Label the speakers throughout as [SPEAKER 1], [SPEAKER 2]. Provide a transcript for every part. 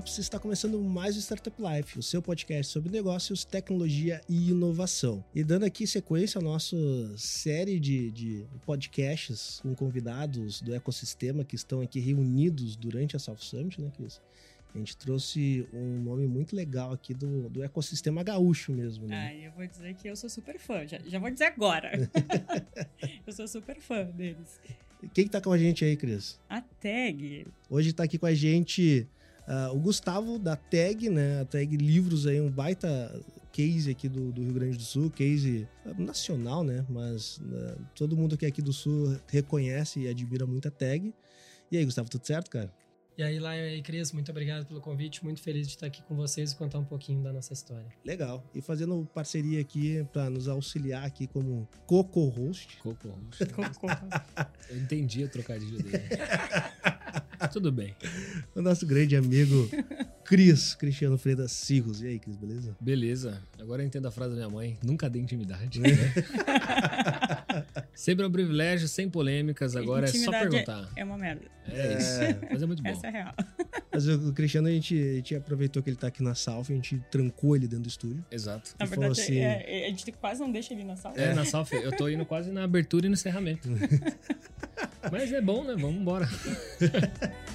[SPEAKER 1] Lopes e está começando mais o Startup Life, o seu podcast sobre negócios, tecnologia e inovação. E dando aqui sequência à nossa série de, de podcasts com convidados do ecossistema que estão aqui reunidos durante a South Summit, né, Cris? A gente trouxe um nome muito legal aqui do, do ecossistema gaúcho mesmo, né?
[SPEAKER 2] Ah, eu vou dizer que eu sou super fã, já, já vou dizer agora. eu sou super fã deles.
[SPEAKER 1] Quem que tá com a gente aí, Cris?
[SPEAKER 2] A Tag.
[SPEAKER 1] Hoje tá aqui com a gente uh, o Gustavo da Tag, né? A Tag Livros aí, um baita case aqui do, do Rio Grande do Sul, case uh, nacional, né? Mas uh, todo mundo que é aqui do Sul reconhece e admira muito a Tag. E aí, Gustavo, tudo certo, cara?
[SPEAKER 3] E aí, Lion e Cris, muito obrigado pelo convite. Muito feliz de estar aqui com vocês e contar um pouquinho da nossa história.
[SPEAKER 1] Legal. E fazendo parceria aqui para nos auxiliar aqui como Coco-host.
[SPEAKER 4] Coco-host. Eu entendi a trocadilho dele. Tudo bem.
[SPEAKER 1] O nosso grande amigo Cris, Cristiano Freire Cirros. E aí, Cris, beleza?
[SPEAKER 4] Beleza. Agora eu entendo a frase da minha mãe. Nunca dê intimidade. Né? Sempre é um privilégio, sem polêmicas. Agora
[SPEAKER 2] Intimidade
[SPEAKER 4] é só perguntar.
[SPEAKER 2] É uma merda.
[SPEAKER 4] É isso. Mas é muito bom.
[SPEAKER 2] Essa é real.
[SPEAKER 1] Mas o Cristiano, a gente, a gente aproveitou que ele tá aqui na South, a gente trancou ele dentro do estúdio.
[SPEAKER 4] Exato.
[SPEAKER 2] Na
[SPEAKER 1] E
[SPEAKER 2] verdade,
[SPEAKER 1] assim-
[SPEAKER 2] é- é- a gente quase não deixa ele na sala.
[SPEAKER 4] É, na Salf, eu tô indo quase na abertura e no encerramento. Mas é bom, né? Vamos embora.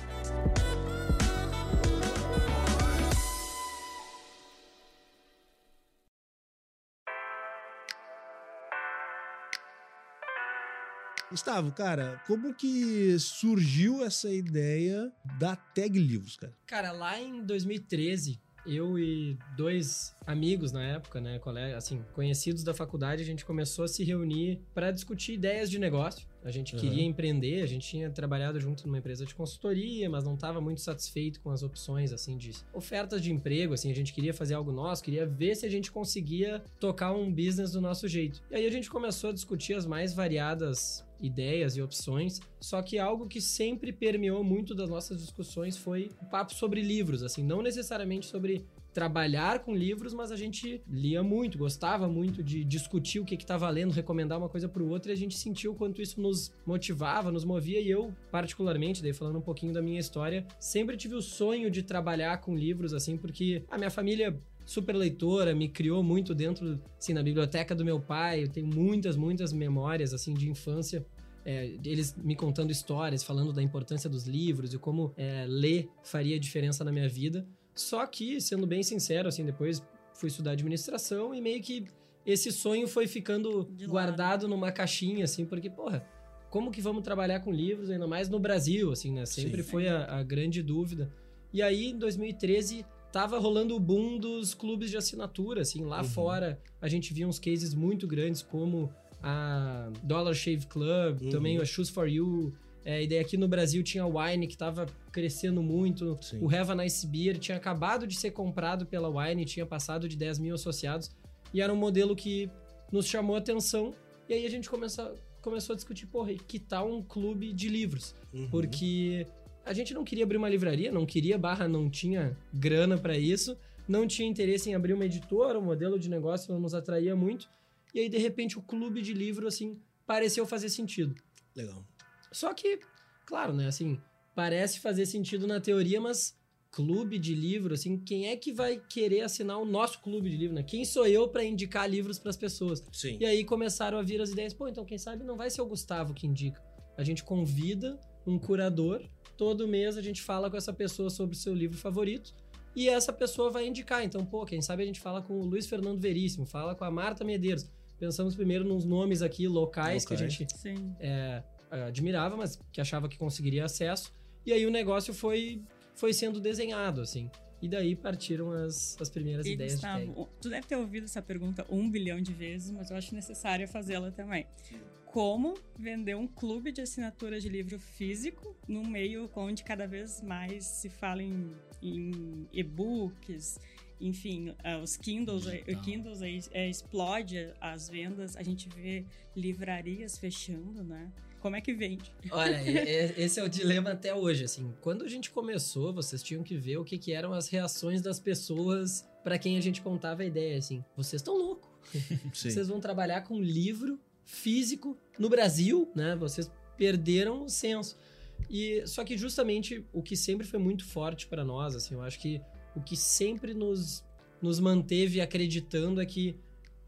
[SPEAKER 1] Gustavo, cara, como que surgiu essa ideia da Tag Livros, cara?
[SPEAKER 3] Cara, lá em 2013, eu e dois amigos na época, né, colega, assim, conhecidos da faculdade, a gente começou a se reunir para discutir ideias de negócio. A gente
[SPEAKER 1] Uhum.
[SPEAKER 3] queria empreender, a gente tinha trabalhado junto numa empresa de consultoria, mas não estava muito satisfeito com as opções, assim, de ofertas de emprego, assim, a gente queria fazer algo nosso, queria ver se a gente conseguia tocar um business do nosso jeito. E aí a gente começou a discutir as mais variadas ideias e opções, só que algo que sempre permeou muito das nossas discussões foi o papo sobre livros, assim, não necessariamente sobre trabalhar com livros, mas a gente lia muito, gostava muito de discutir o que estava lendo, recomendar uma coisa para o outro, e a gente sentiu o quanto isso nos motivava, nos movia, e eu, particularmente, daí falando um pouquinho da minha história, sempre tive o sonho de trabalhar com livros, assim, porque a minha família super leitora, me criou muito dentro, assim, na biblioteca do meu pai, eu tenho muitas, muitas memórias, assim, de infância, é, eles me contando histórias, falando da importância dos livros e como é, ler faria diferença na minha vida. Só que, sendo bem sincero, assim, depois fui estudar administração e meio que esse sonho foi ficando guardado numa caixinha, assim, porque, porra, como que vamos trabalhar com livros, ainda mais no Brasil, assim, né? Sempre
[SPEAKER 1] Sim.
[SPEAKER 3] foi a, a grande dúvida. E aí, em 2013, tava rolando o boom dos clubes de assinatura, assim, lá
[SPEAKER 1] Uhum.
[SPEAKER 3] fora a gente via uns cases muito grandes como a Dollar Shave Club,
[SPEAKER 1] Uhum.
[SPEAKER 3] também a Shoes for You. É, e daí aqui no Brasil tinha a Wine, que tava crescendo muito.
[SPEAKER 1] Sim.
[SPEAKER 3] O Have a Nice Beer tinha acabado de ser comprado pela Wine, tinha passado de 10 mil associados. E era um modelo que nos chamou a atenção. E aí a gente começou, começou a discutir, porra, e que tal um clube de livros?
[SPEAKER 1] Uhum.
[SPEAKER 3] Porque a gente não queria abrir uma livraria, não queria barra, não tinha grana pra isso, não tinha interesse em abrir uma editora, o modelo de negócio não nos atraía muito. E aí, de repente, o clube de livro, assim, pareceu fazer sentido.
[SPEAKER 1] Legal.
[SPEAKER 3] Só que, claro, né, assim, parece fazer sentido na teoria, mas clube de livro, assim, quem é que vai querer assinar o nosso clube de livro, né? Quem sou eu pra indicar livros pras pessoas?
[SPEAKER 1] Sim.
[SPEAKER 3] E aí começaram a vir as ideias, pô, então quem sabe não vai ser o Gustavo que indica. A gente convida um curador, todo mês a gente fala com essa pessoa sobre o seu livro favorito e essa pessoa vai indicar. Então, pô, quem sabe a gente fala com o Luiz Fernando Veríssimo, fala com a Marta Medeiros. Pensamos primeiro nos nomes aqui locais que a
[SPEAKER 1] Locais.
[SPEAKER 3] gente
[SPEAKER 2] Sim.
[SPEAKER 3] é, admirava, mas que achava que conseguiria acesso. E aí o negócio foi, foi sendo desenhado, assim. E daí partiram as, as primeiras
[SPEAKER 2] E,
[SPEAKER 3] ideias de tag.
[SPEAKER 2] Gustavo, tu deve ter ouvido essa pergunta um bilhão de vezes, mas eu acho necessário fazê-la também. Como vender um clube de assinatura de livro físico num meio onde cada vez mais se fala em, em e-books, enfim, uh, os Kindles, o Kindles aí, é, explode as vendas, a gente vê livrarias fechando, né? Como é que vende?
[SPEAKER 3] Olha, esse é o dilema até hoje, assim. Quando a gente começou, vocês tinham que ver o que, que eram as reações das pessoas para quem a gente contava a ideia, assim. Vocês estão loucos. Vocês vão trabalhar com livro físico no Brasil, né? Vocês perderam o senso. E só que justamente o que sempre foi muito forte para nós, assim, eu acho que o que sempre nos, nos manteve acreditando é que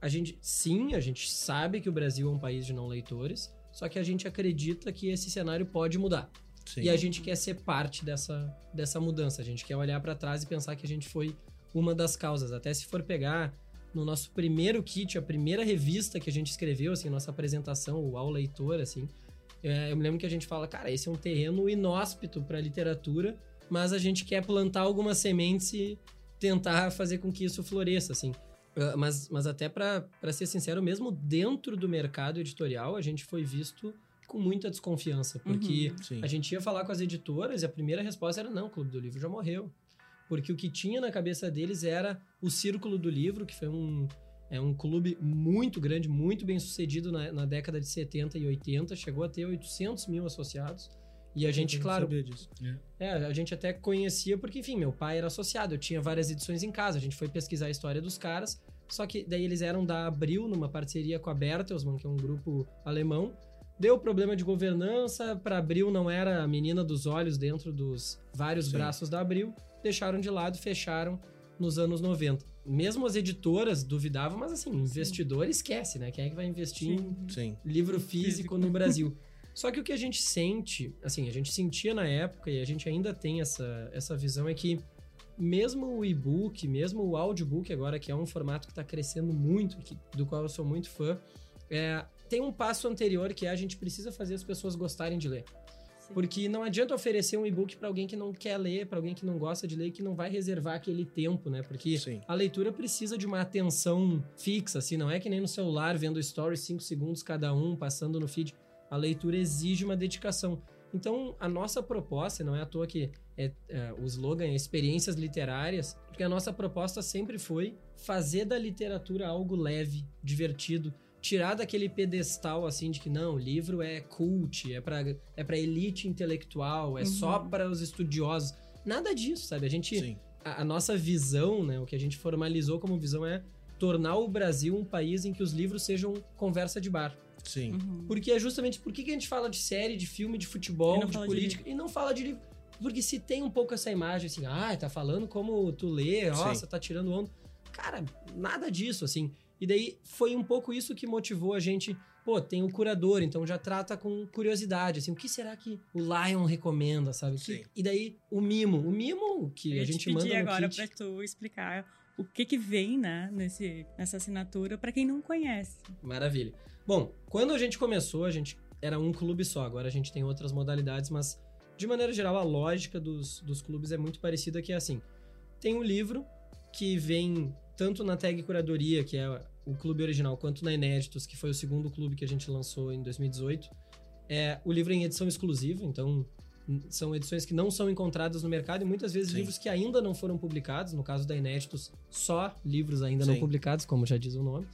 [SPEAKER 3] a gente, sim, a gente sabe que o Brasil é um país de não leitores, só que a gente acredita que esse cenário pode mudar. Sim. E a gente quer ser parte dessa, dessa mudança. A gente quer olhar para trás e pensar que a gente foi uma das causas. Até se for pegar no nosso primeiro kit, a primeira revista que a gente escreveu, assim, nossa apresentação, o Ao Leitor, assim, é, eu me lembro que a gente fala, cara, esse é um terreno inóspito para literatura, mas a gente quer plantar algumas sementes e tentar fazer com que isso floresça, assim. Uh, mas, mas até para ser sincero, mesmo dentro do mercado editorial, a gente foi visto com muita desconfiança, porque uhum, a gente ia falar com as editoras e a primeira resposta era: não, o Clube do Livro já morreu. Porque o que tinha na cabeça deles era o Círculo do Livro, que foi um, é um clube muito grande, muito bem sucedido na, na década de 70 e 80, chegou a ter 800 mil associados. E a gente, claro.
[SPEAKER 1] Sabia disso.
[SPEAKER 3] É. é, a gente até conhecia porque, enfim, meu pai era associado, eu tinha várias edições em casa, a gente foi pesquisar a história dos caras. Só que daí eles eram da Abril, numa parceria com a Bertelsmann, que é um grupo alemão. Deu problema de governança, para Abril não era a menina dos olhos dentro dos vários Sim. braços da Abril, deixaram de lado, fecharam nos anos 90. Mesmo as editoras duvidavam, mas assim, investidor Sim. esquece, né? Quem é que vai investir Sim. em Sim. livro físico, físico no Brasil? Só que o que a gente sente, assim, a gente sentia na época e a gente ainda tem essa, essa visão é que mesmo o e-book, mesmo o audiobook agora, que é um formato que está crescendo muito, que, do qual eu sou muito fã, é, tem um passo anterior que é a gente precisa fazer as pessoas gostarem de ler. Sim. Porque não adianta oferecer um e-book para alguém que não quer ler, para alguém que não gosta de ler, que não vai reservar aquele tempo, né? Porque Sim. a leitura precisa de uma atenção fixa, assim, não é que nem no celular vendo stories 5 segundos cada um, passando no feed a leitura exige uma dedicação. Então, a nossa proposta, não é à toa que é, é, o slogan é experiências literárias, porque a nossa proposta sempre foi fazer da literatura algo leve, divertido, tirar daquele pedestal assim de que não, o livro é cult, é para é para elite intelectual, é uhum. só para os estudiosos. Nada disso, sabe? A gente a, a, nossa visão, né, o que a gente formalizou como visão é tornar o Brasil um país em que os livros sejam conversa de bar.
[SPEAKER 1] Sim.
[SPEAKER 3] Uhum. Porque é justamente por que a gente fala de série, de filme, de futebol, de política de e não fala de livro. Porque se tem um pouco essa imagem assim, ah, tá falando como tu lê, nossa, tá tirando onda. Cara, nada disso, assim. E daí foi um pouco isso que motivou a gente. Pô, tem o curador, então já trata com curiosidade, assim, o que será que o Lion recomenda, sabe?
[SPEAKER 1] Sim.
[SPEAKER 3] E daí o mimo, o mimo que
[SPEAKER 2] Eu
[SPEAKER 3] a gente manda no
[SPEAKER 2] agora
[SPEAKER 3] kit.
[SPEAKER 2] pra tu explicar o que que vem, né, nesse, nessa assinatura para quem não conhece.
[SPEAKER 3] Maravilha. Bom, quando a gente começou, a gente era um clube só, agora a gente tem outras modalidades, mas de maneira geral a lógica dos, dos clubes é muito parecida que é assim, tem um livro que vem tanto na tag curadoria, que é o clube original, quanto na Inéditos, que foi o segundo clube que a gente lançou em 2018. É o livro em edição exclusiva, então são edições que não são encontradas no mercado e muitas vezes Sim. livros que ainda não foram publicados, no caso da Inéditos, só livros ainda Sim. não publicados, como já diz o nome.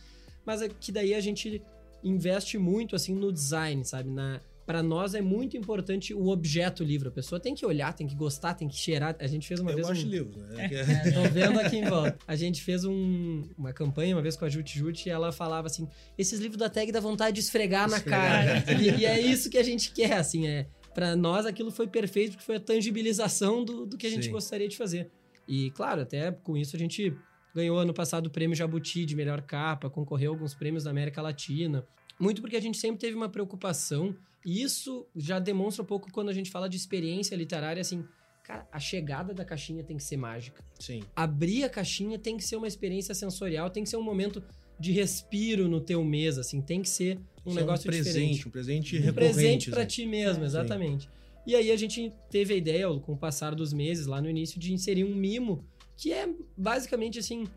[SPEAKER 3] Mas é que daí a gente investe muito assim no design, sabe? Na para nós é muito importante o objeto livro. A pessoa tem que olhar, tem que gostar, tem que cheirar. A gente fez uma
[SPEAKER 1] Eu
[SPEAKER 3] vez.
[SPEAKER 1] Eu gosto
[SPEAKER 3] um...
[SPEAKER 1] de livros, né?
[SPEAKER 3] É, tô vendo aqui em volta. A gente fez um, uma campanha uma vez com a Jute Jute e ela falava assim: esses livros da tag dá vontade de esfregar, esfregar na cara. e, e, é isso que a gente quer, assim, é. Para nós aquilo foi perfeito porque foi a tangibilização do, do que a gente Sim. gostaria de fazer. E claro, até com isso a gente ganhou ano passado o prêmio Jabuti de melhor capa, concorreu a alguns prêmios da América Latina. Muito porque a gente sempre teve uma preocupação, e isso já demonstra um pouco quando a gente fala de experiência literária, assim, cara, a chegada da caixinha tem que ser mágica.
[SPEAKER 1] Sim.
[SPEAKER 3] Abrir a caixinha tem que ser uma experiência sensorial, tem que ser um momento de respiro no teu mês, assim, tem que ser um Isso negócio
[SPEAKER 1] é um presente,
[SPEAKER 3] diferente.
[SPEAKER 1] Um presente
[SPEAKER 3] um
[SPEAKER 1] recorrente.
[SPEAKER 3] presente para
[SPEAKER 1] assim.
[SPEAKER 3] ti mesmo, exatamente. Sim. E aí a gente teve a ideia, com o passar dos meses, lá no início, de inserir um mimo, que é basicamente assim,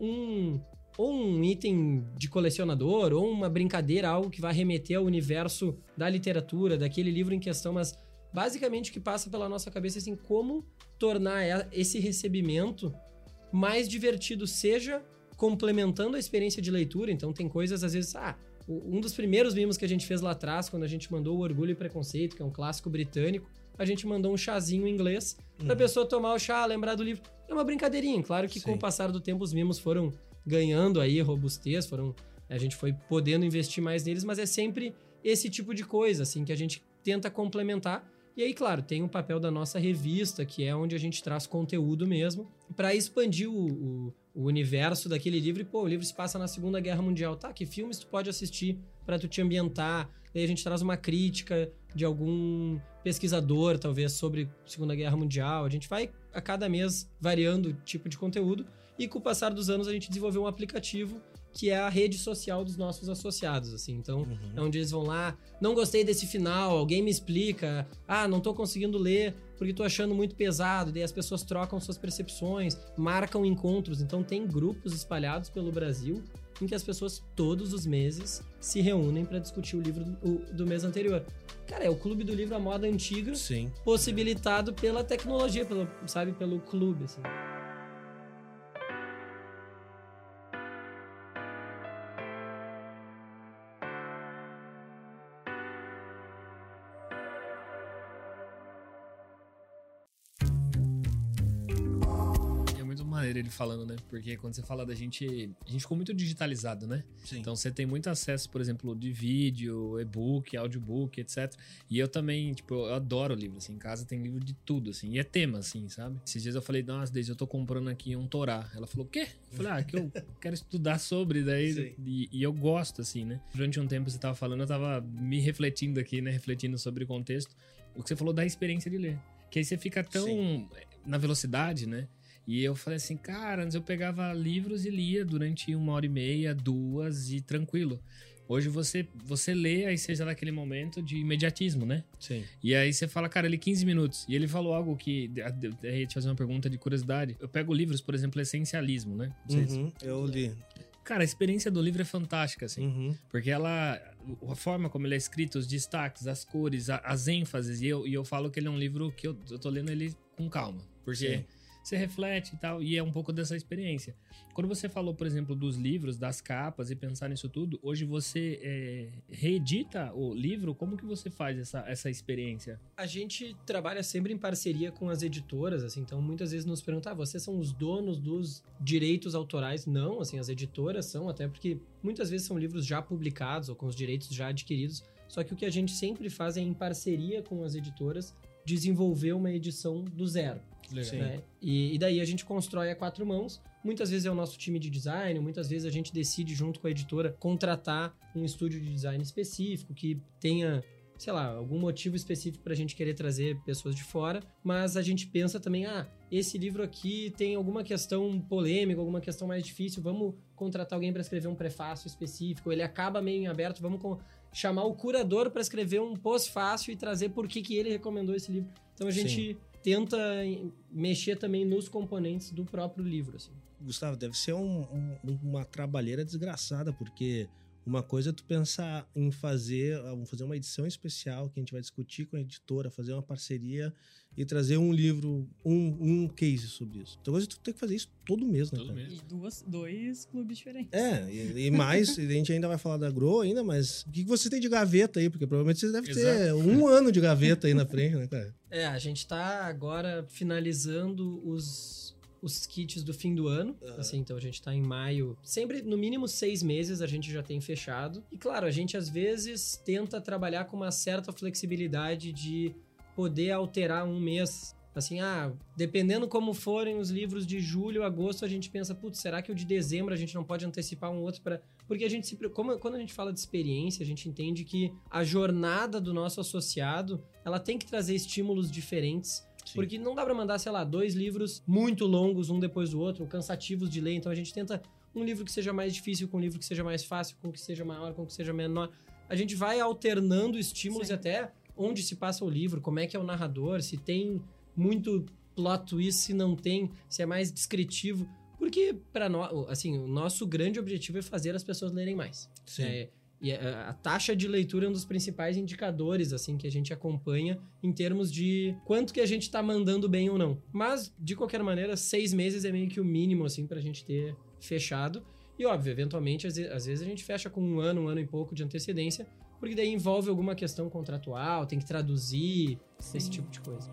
[SPEAKER 3] um ou um item de colecionador, ou uma brincadeira, algo que vai remeter ao universo da literatura, daquele livro em questão, mas basicamente o que passa pela nossa cabeça é assim, como tornar esse recebimento mais divertido seja complementando a experiência de leitura. Então, tem coisas, às vezes, ah, um dos primeiros mimos que a gente fez lá atrás, quando a gente mandou o Orgulho e Preconceito, que é um clássico britânico, a gente mandou um chazinho em inglês pra pessoa tomar o chá, lembrar do livro. É uma brincadeirinha. Claro que com
[SPEAKER 1] Sim.
[SPEAKER 3] o passar do tempo os mimos foram ganhando aí robustez, foram a gente foi podendo investir mais neles, mas é sempre esse tipo de coisa assim que a gente tenta complementar. E aí, claro, tem o papel da nossa revista, que é onde a gente traz conteúdo mesmo, pra expandir o, o- o universo daquele livro. E, pô, o livro se passa na Segunda Guerra Mundial. Tá, que filmes tu pode assistir pra tu te ambientar? E aí a gente traz uma crítica de algum pesquisador, talvez, sobre Segunda Guerra Mundial. A gente vai a cada mês variando o tipo de conteúdo. E com o passar dos anos a gente desenvolveu um aplicativo que é a rede social dos nossos associados, assim. Então,
[SPEAKER 1] Uhum.
[SPEAKER 3] é onde eles vão lá, não gostei desse final, alguém me explica. Ah, não tô conseguindo ler porque tô achando muito pesado. Daí as pessoas trocam suas percepções, marcam encontros. Então, tem grupos espalhados pelo Brasil em que as pessoas todos os meses se reúnem para discutir o livro do, do mês anterior. Cara, é o clube do livro à moda antiga,
[SPEAKER 1] Sim.
[SPEAKER 3] possibilitado pela tecnologia, pelo, sabe, pelo clube, assim.
[SPEAKER 4] Ele falando, né? Porque quando você fala da gente. A gente ficou muito digitalizado, né?
[SPEAKER 1] Sim.
[SPEAKER 4] Então você tem muito acesso, por exemplo, de vídeo, e-book, audiobook, etc. E eu também, tipo, eu adoro livro, assim. Em casa tem livro de tudo, assim. E é tema, assim, sabe? Esses dias eu falei, nossa, desde eu tô comprando aqui um Torá. Ela falou, o quê? Eu falei, ah, que eu quero estudar sobre, daí. E, e eu gosto, assim, né? Durante um tempo você tava falando, eu tava me refletindo aqui, né? Refletindo sobre o contexto. O que você falou da experiência de ler. Que aí você fica tão
[SPEAKER 1] Sim.
[SPEAKER 4] na velocidade, né? E eu falei assim, cara, antes eu pegava livros e lia durante uma hora e meia, duas e tranquilo. Hoje você, você lê, aí seja naquele momento de imediatismo, né?
[SPEAKER 1] Sim.
[SPEAKER 4] E aí você fala, cara, ele 15 minutos. E ele falou algo que. Eu ia te fazer uma pergunta de curiosidade. Eu pego livros, por exemplo, Essencialismo, né? Sei se-
[SPEAKER 1] Uhum, eu li.
[SPEAKER 4] Cara, a experiência do livro é fantástica, assim.
[SPEAKER 1] Uhum.
[SPEAKER 4] Porque ela. A forma como ele é escrito, os destaques, as cores, a- as ênfases. E eu, e eu falo que ele é um livro que eu, eu tô lendo ele com calma. Porque
[SPEAKER 1] Sim.
[SPEAKER 4] Você reflete e tal. E é um pouco dessa experiência. Quando você falou, por exemplo, dos livros, das capas e pensar nisso tudo, hoje você é, reedita o livro? Como que você faz essa, essa experiência?
[SPEAKER 3] A gente trabalha sempre em parceria com as editoras, assim, então muitas vezes nos perguntam, ah, vocês são os donos dos direitos autorais? Não, assim, as editoras são, até porque muitas vezes são livros já publicados ou com os direitos já adquiridos, só que o que a gente sempre faz é, em parceria com as editoras, desenvolver uma edição do zero.
[SPEAKER 1] Sim.
[SPEAKER 3] né? E, e daí a gente constrói a quatro mãos. Muitas vezes é o nosso time de design, muitas vezes a gente decide, junto com a editora, contratar um estúdio de design específico que tenha, sei lá, algum motivo específico para a gente querer trazer pessoas de fora. Mas a gente pensa também, ah, esse livro aqui tem alguma questão polêmica, alguma questão mais difícil, vamos contratar alguém para escrever um prefácio específico. Ele acaba meio em aberto, vamos chamar o curador para escrever um pós-fácil e trazer por que, que ele recomendou esse livro. Então a gente tenta mexer também nos componentes do próprio livro, assim.
[SPEAKER 1] Gustavo, deve ser um- um- uma trabalheira desgraçada, porque uma coisa é tu pensar em fazer, vamos fazer uma edição especial que a gente vai discutir com a editora, fazer uma parceria e trazer um livro, um, um case sobre isso. É tu ter que fazer isso todo mês, né,
[SPEAKER 4] Todo
[SPEAKER 1] cara?
[SPEAKER 4] mês.
[SPEAKER 2] E duas, dois clubes diferentes.
[SPEAKER 1] É, e, e mais, a gente ainda vai falar da Grow ainda, mas o que você tem de gaveta aí? Porque provavelmente você deve ter
[SPEAKER 4] Exato.
[SPEAKER 1] um ano de gaveta aí na frente, né, cara?
[SPEAKER 3] É, a gente tá agora finalizando os, os kits do fim do ano.
[SPEAKER 1] Aham.
[SPEAKER 3] Assim, então a gente tá em maio. Sempre, no mínimo, seis meses a gente já tem fechado. E claro, a gente às vezes tenta trabalhar com uma certa flexibilidade de poder alterar um mês. Assim, ah, dependendo como forem os livros de julho, agosto, a gente pensa, putz, será que o de dezembro a gente não pode antecipar um outro para Porque a gente se. Como, quando a gente fala de experiência, a gente entende que a jornada do nosso associado ela tem que trazer estímulos diferentes.
[SPEAKER 1] Sim.
[SPEAKER 3] Porque não dá pra mandar, sei lá, dois livros muito longos, um depois do outro, cansativos de ler. Então a gente tenta um livro que seja mais difícil, com um livro que seja mais fácil, com um que seja maior, com um que seja menor. A gente vai alternando estímulos
[SPEAKER 2] Sim.
[SPEAKER 3] e até onde se passa o livro, como é que é o narrador, se tem muito plot twist, se não tem, se é mais descritivo. Porque, para nós, assim, o nosso grande objetivo é fazer as pessoas lerem mais.
[SPEAKER 1] Sim.
[SPEAKER 3] É, E a, a taxa de leitura é um dos principais indicadores, assim, que a gente acompanha em termos de quanto que a gente tá mandando bem ou não. Mas, de qualquer maneira, seis meses é meio que o mínimo, assim, pra gente ter fechado. E, óbvio, eventualmente, às vezes, às vezes a gente fecha com um ano, um ano e pouco de antecedência, porque daí envolve alguma questão contratual, tem que traduzir,
[SPEAKER 2] Sim.
[SPEAKER 3] esse tipo de coisa.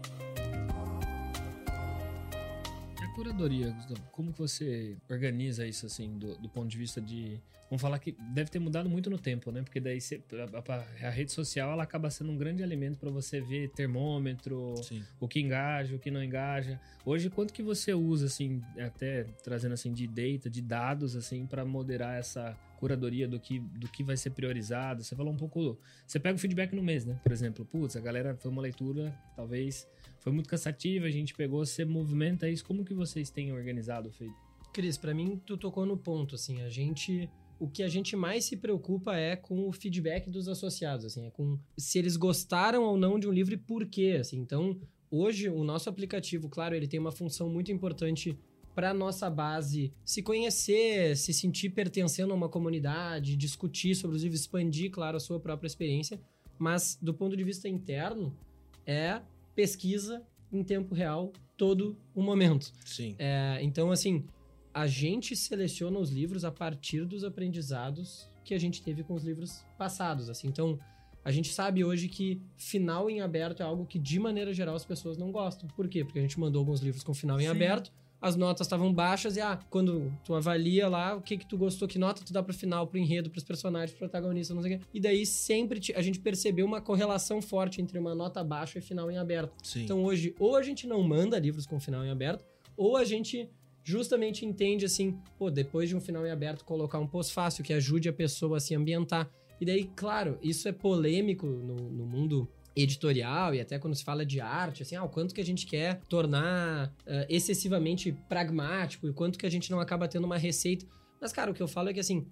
[SPEAKER 4] A curadoria, Gustavo, como que você organiza isso, assim, do, do ponto de vista de... Vamos falar que deve ter mudado muito no tempo, né? Porque daí você- a, a- a rede social, ela acaba sendo um grande alimento para você ver termômetro,
[SPEAKER 1] Sim.
[SPEAKER 4] o que engaja, o que não engaja. Hoje, quanto que você usa, assim, até trazendo, assim, de data, de dados, assim, para moderar essa curadoria do que, do que vai ser priorizado? Você falou um pouco... Você pega o feedback no mês, né? Por exemplo, putz, a galera foi uma leitura, talvez, foi muito cansativa, a gente pegou, você movimenta isso. Como que vocês têm organizado, feito?
[SPEAKER 3] Cris, pra mim, tu tocou no ponto, assim, a gente... O que a gente mais se preocupa é com o feedback dos associados, assim, é com se eles gostaram ou não de um livro e por quê, assim. Então, hoje, o nosso aplicativo, claro, ele tem uma função muito importante para nossa base se conhecer, se sentir pertencendo a uma comunidade, discutir sobre os livros, expandir, claro, a sua própria experiência. Mas, do ponto de vista interno, é pesquisa em tempo real todo o momento.
[SPEAKER 1] Sim.
[SPEAKER 3] É, então, assim, a gente seleciona os livros a partir dos aprendizados que a gente teve com os livros passados. Assim. Então, a gente sabe hoje que final em aberto é algo que, de maneira geral, as pessoas não gostam. Por quê? Porque a gente mandou alguns livros com final em
[SPEAKER 2] Sim.
[SPEAKER 3] aberto, as notas estavam baixas e, ah, quando tu avalia lá o que que tu gostou, que nota tu dá pro final, pro enredo, pros personagens, pro protagonista, não sei o quê. E daí sempre a gente percebeu uma correlação forte entre uma nota baixa e final em aberto.
[SPEAKER 1] Sim.
[SPEAKER 3] Então hoje, ou a gente não manda livros com final em aberto, ou a gente justamente entende assim, pô, depois de um final em aberto, colocar um pós-fácil que ajude a pessoa a se ambientar. E daí, claro, isso é polêmico no, no mundo editorial e até quando se fala de arte, assim, ah, o quanto que a gente quer tornar ah, excessivamente pragmático e quanto que a gente não acaba tendo uma receita. Mas, cara, o que eu falo é que, assim,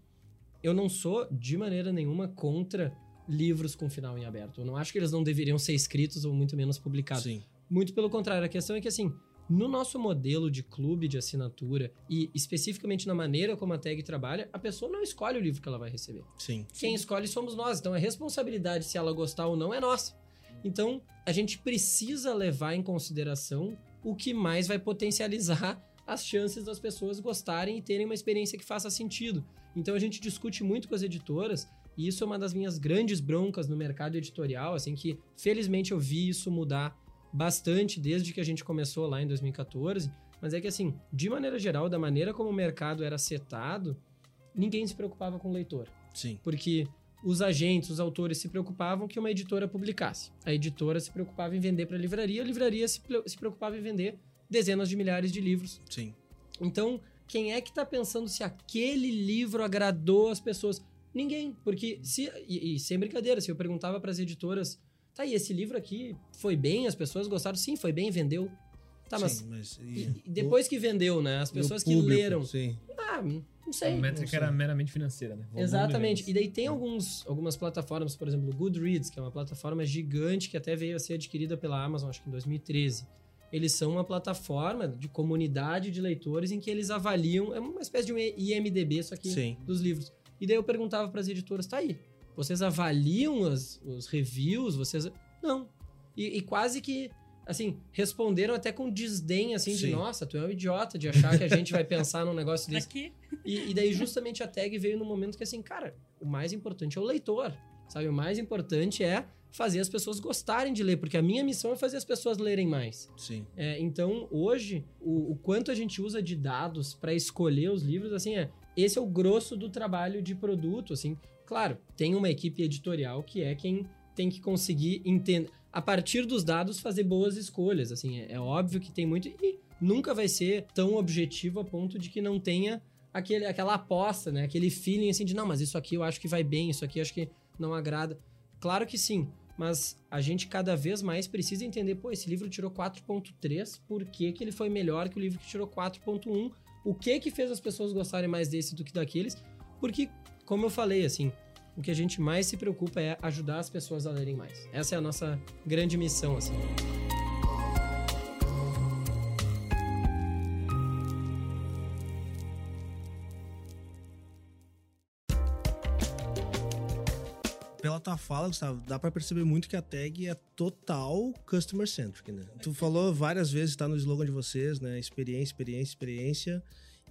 [SPEAKER 3] eu não sou de maneira nenhuma contra livros com final em aberto. Eu não acho que eles não deveriam ser escritos ou muito menos publicados.
[SPEAKER 1] Sim.
[SPEAKER 3] Muito pelo contrário, a questão é que assim, no nosso modelo de clube de assinatura e especificamente na maneira como a tag trabalha, a pessoa não escolhe o livro que ela vai receber.
[SPEAKER 1] Sim.
[SPEAKER 3] Quem escolhe somos nós, então a responsabilidade se ela gostar ou não é nossa. Então, a gente precisa levar em consideração o que mais vai potencializar as chances das pessoas gostarem e terem uma experiência que faça sentido. Então a gente discute muito com as editoras e isso é uma das minhas grandes broncas no mercado editorial, assim que felizmente eu vi isso mudar bastante desde que a gente começou lá em 2014, mas é que assim, de maneira geral, da maneira como o mercado era setado, ninguém se preocupava com o leitor
[SPEAKER 1] Sim.
[SPEAKER 3] porque os agentes, os autores se preocupavam que uma editora publicasse. A editora se preocupava em vender para a livraria, a livraria se, se preocupava em vender dezenas de milhares de livros.
[SPEAKER 1] Sim.
[SPEAKER 3] Então, quem é que está pensando se aquele livro agradou as pessoas? Ninguém, porque se e, e sem brincadeira, se eu perguntava para as editoras, tá, e esse livro aqui foi bem, as pessoas gostaram? Sim, foi bem, vendeu. Tá, mas
[SPEAKER 1] Sim, mas
[SPEAKER 3] e- e depois que vendeu, né? As
[SPEAKER 1] o- o
[SPEAKER 3] pessoas que
[SPEAKER 1] público,
[SPEAKER 3] leram,
[SPEAKER 1] Sim.
[SPEAKER 3] Ah, não
[SPEAKER 4] A
[SPEAKER 3] sei.
[SPEAKER 4] métrica
[SPEAKER 1] sei.
[SPEAKER 4] era meramente financeira, né? Volume
[SPEAKER 3] Exatamente. E daí tem alguns, algumas plataformas, por exemplo, o Goodreads, que é uma plataforma gigante que até veio a ser adquirida pela Amazon, acho que em 2013. Eles são uma plataforma de comunidade de leitores em que eles avaliam, é uma espécie de um IMDB, só que
[SPEAKER 1] Sim.
[SPEAKER 3] dos livros. E daí eu perguntava para as editoras, tá aí, vocês avaliam as- os reviews, vocês... Não. E, e quase que, assim, responderam até com desdém, assim, de
[SPEAKER 1] Sim.
[SPEAKER 3] nossa, tu é um idiota de achar que a gente vai pensar num negócio desse.
[SPEAKER 2] Aqui.
[SPEAKER 3] E, e daí, justamente, a tag veio no momento que, assim, cara, o mais importante é o leitor, sabe? O mais importante é fazer as pessoas gostarem de ler, porque a minha missão é fazer as pessoas lerem mais.
[SPEAKER 1] Sim.
[SPEAKER 3] É, então, hoje, o, o quanto a gente usa de dados para escolher os livros, assim, é esse é o grosso do trabalho de produto, assim. Claro, tem uma equipe editorial que é quem tem que conseguir entender, a partir dos dados, fazer boas escolhas, assim. É, é óbvio que tem muito e nunca vai ser tão objetivo a ponto de que não tenha aquele, aquela aposta, né? Aquele feeling, assim, de não, mas isso aqui eu acho que vai bem, isso aqui eu acho que não agrada. Claro que sim, mas a gente cada vez mais precisa entender, pô, esse livro tirou 4.3, por que, que ele foi melhor que o livro que tirou 4.1? O que que fez as pessoas gostarem mais desse do que daqueles? Porque, como eu falei, assim, o que a gente mais se preocupa é ajudar as pessoas a lerem mais. Essa é a nossa grande missão, assim.
[SPEAKER 1] pela tua fala, Gustavo, dá pra perceber muito que a tag é total customer centric, né? Tu falou várias vezes, tá no slogan de vocês, né? Experiência, experiência, experiência.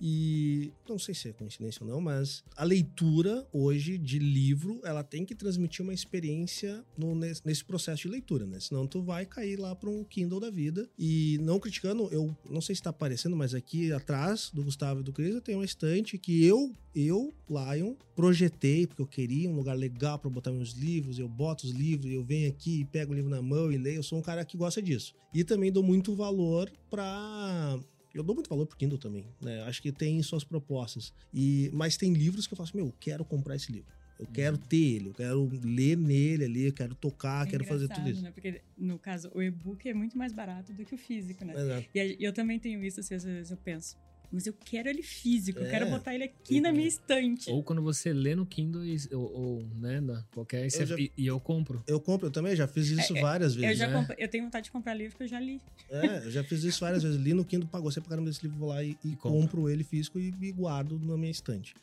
[SPEAKER 1] E não sei se é coincidência ou não, mas a leitura hoje de livro, ela tem que transmitir uma experiência no, nesse processo de leitura, né? Senão tu vai cair lá para um Kindle da vida. E não criticando, eu não sei se está aparecendo, mas aqui atrás do Gustavo e do Cris tem uma estante que eu, eu, Lion, projetei, porque eu queria um lugar legal para botar meus livros, eu boto os livros, eu venho aqui, pego o livro na mão e leio. Eu sou um cara que gosta disso. E também dou muito valor para eu dou muito valor pro Kindle também, né? Acho que tem suas propostas. E, mas tem livros que eu faço, meu, eu quero comprar esse livro. Eu uhum. quero ter ele, eu quero ler nele ali, eu quero tocar, é quero fazer tudo isso.
[SPEAKER 2] Né? Porque, no caso, o e-book é muito mais barato do que o físico, né? Exato. E eu também tenho isso, assim, às vezes eu penso, mas eu quero ele físico, é. eu quero é. botar ele aqui na minha estante.
[SPEAKER 4] Ou quando você lê no Kindle, ou, ou né, na, qualquer, eu já, e, e, eu compro.
[SPEAKER 1] Eu compro, eu também já fiz isso é, é várias vezes.
[SPEAKER 2] Eu, já né? eu tenho vontade de comprar livro que eu já li.
[SPEAKER 1] É, eu já fiz isso várias vezes. Li no Kindle, pagou, você pra caramba desse livro, vou lá e, e compro ele físico e, e, guardo na minha estante.